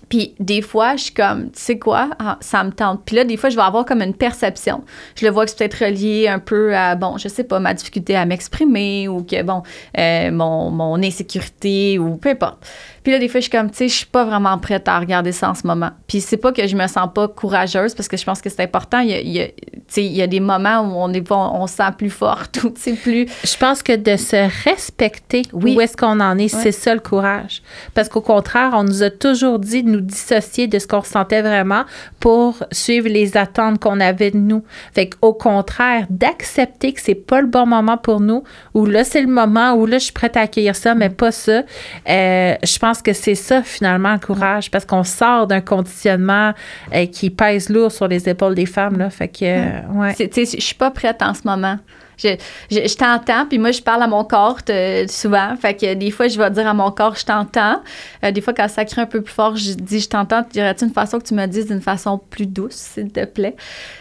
Puis des fois, je suis comme, tu sais quoi, ah, ça me tente. Puis là, des fois, je vais avoir comme une perception. Je le vois que c'est peut-être relié un peu à, bon, je sais pas, ma difficulté à m'exprimer ou que, bon, euh, mon, mon insécurité ou peu importe. Puis là, des fois, je suis comme, tu sais, je suis pas vraiment prête à regarder ça en ce moment. Puis c'est pas que je me sens pas courageuse parce que je pense que c'est important. Il y a, il y a- il y a des moments où on, est, on, on se sent plus forte ou, tu sais, plus... Je pense que de se respecter Oui. où est-ce qu'on en est, c'est ça le courage. Parce qu'au contraire, on nous a toujours dit de nous dissocier de ce qu'on ressentait vraiment pour suivre les attentes qu'on avait de nous. Fait qu'au contraire, d'accepter que c'est pas le bon moment pour nous, ou là, c'est le moment où là, je suis prête à accueillir ça, mais pas ça. Euh, je pense que c'est ça, finalement, le courage, parce qu'on sort d'un conditionnement euh, qui pèse lourd sur les épaules des femmes, là. Fait que, euh, ouais. Sais, Je suis pas prête en ce moment. Je, je, je t'entends, puis moi, je parle à mon corps euh, souvent. Fait que des fois, je vais dire à mon corps, je t'entends. Euh, des fois, quand ça crie un peu plus fort, je dis, je t'entends. Dirais-tu une façon que tu me dises d'une façon plus douce, s'il te plaît?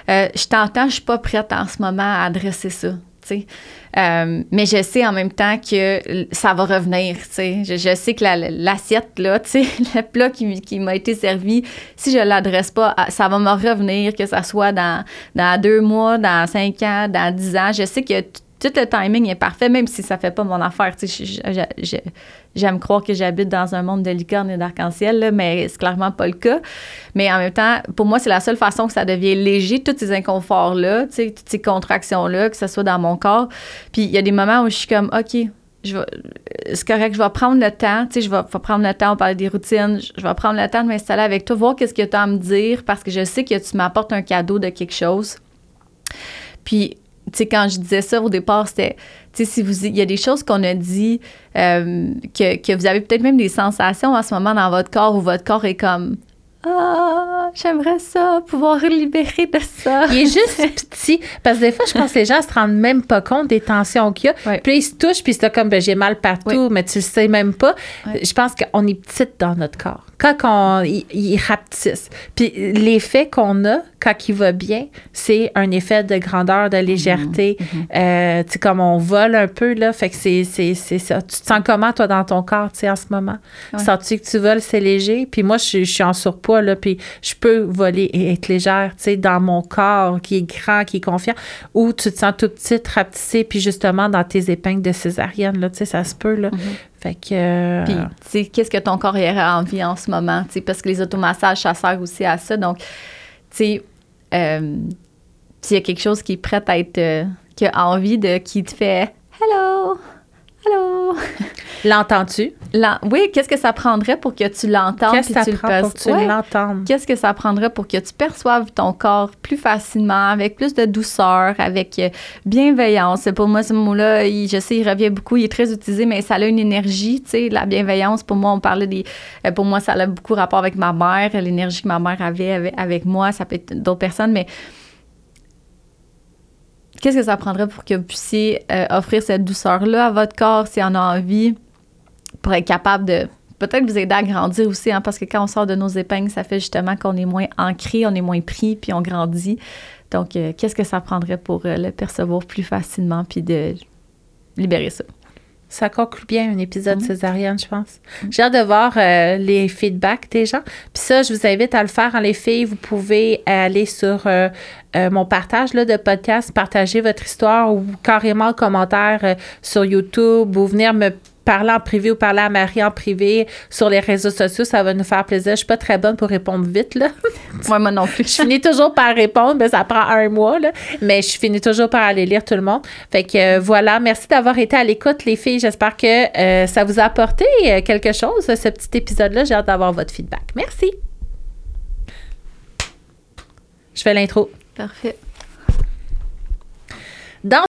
Euh, je t'entends, je suis pas prête en ce moment à adresser ça. Euh, mais je sais en même temps que ça va revenir. Je, sais que la- l'assiette, là, le plat qui, m'a été servi, si je l'adresse pas, à- ça va me revenir, que ça soit dans, dans deux mois, dans cinq ans, dans dix ans. Je sais que tout le timing est parfait, même si ça fait pas mon affaire. J'aime croire que j'habite dans un monde de licorne et d'arc-en-ciel, mais c'est clairement pas le cas. Mais en même temps, pour moi, c'est la seule façon que ça devient léger, tous ces inconforts-là, toutes ces contractions-là, que ce soit dans mon corps. Puis il y a des moments où je suis comme, OK, c'est correct, je vais prendre le temps, tu sais, je vais, vais prendre le temps, on parlait des routines, je vais prendre le temps de m'installer avec toi, voir qu'est-ce que tu as à me dire, parce que je sais que tu m'apportes un cadeau de quelque chose. Puis, tu sais, quand je disais ça au départ, c'était, tu sais, si vous, il y a des choses qu'on a dit, euh, que, que vous avez peut-être même des sensations en ce moment dans votre corps où votre corps est comme, ah, j'aimerais ça, pouvoir libérer de ça. Il est juste petit. Parce que des fois, je pense que les gens se rendent même pas compte des tensions qu'il y a. Ouais. Puis ils se touchent, puis c'est comme, ben, j'ai mal partout, mais tu le sais même pas. Ouais. Je pense qu'on est petite dans notre corps. Quand on, il, il rapetisse. Puis l'effet qu'on a quand il va bien, c'est un effet de grandeur, de légèreté. Euh, tu sais, comme on vole un peu, là. Fait que c'est, c'est, c'est ça. Tu te sens comment, toi, dans ton corps, tu sais, en ce moment? Ouais. Sens-tu que tu voles, c'est léger? Puis moi, je, suis- je suis en surpoids, là, puis je peux voler et être légère, tu sais, dans mon corps qui est grand, qui est confiant, ou tu te sens toute petite, rapetissée, puis justement dans tes épingles de césarienne, là, tu sais, ça se peut, là. Fait que... euh, Puis, tu sais, qu'est-ce que ton corps aurait envie en ce moment? Tu sais, parce que les automassages, ça sert aussi à ça. Donc, tu sais, euh, s'il y a quelque chose qui est prêt à être, euh, qui a envie de, qui te fait Hello! L'entends-tu? L'en- oui, qu'est-ce que ça prendrait pour que tu l'entendes Qu'est-ce que ça tu prend pour que tu Ouais. l'entendes? Qu'est-ce que ça prendrait pour que tu perçoives ton corps plus facilement, avec plus de douceur, avec euh, bienveillance? Pour moi, ce mot-là, je sais, il revient beaucoup, il est très utilisé, mais ça a une énergie, tu sais, la bienveillance. Pour moi, on parlait des... euh, Pour moi, ça a beaucoup rapport avec ma mère, l'énergie que ma mère avait avec, avec moi, ça peut être d'autres personnes, mais qu'est-ce que ça prendrait pour que vous puissiez euh, offrir cette douceur-là à votre corps, s'il en a envie, pour être capable de peut-être vous aider à grandir aussi, hein, parce que quand on sort de nos épingles, ça fait justement qu'on est moins ancré, on est moins pris, puis on grandit. Donc, euh, qu'est-ce que ça prendrait pour euh, le percevoir plus facilement, puis de libérer ça? Ça conclut bien un épisode Mhm. césarienne, je pense. J'ai hâte de voir euh, les feedbacks des gens. Puis ça, je vous invite à le faire. En les filles, vous pouvez aller sur euh, euh, mon partage là, de podcast, partager votre histoire ou carrément en commentaire sur YouTube ou venir me parler en privé ou parler à Marie en privé sur les réseaux sociaux. Ça va nous faire plaisir. Je suis pas très bonne pour répondre vite, là. Moi, moi non plus. Je finis toujours par répondre, mais ça prend un mois, là. Mais je finis toujours par aller lire tout le monde. Fait que euh, voilà, merci d'avoir été à l'écoute, les filles. J'espère que euh, ça vous a apporté euh, quelque chose, ce petit épisode-là. J'ai hâte d'avoir votre feedback. Merci. Je fais l'intro. Parfait.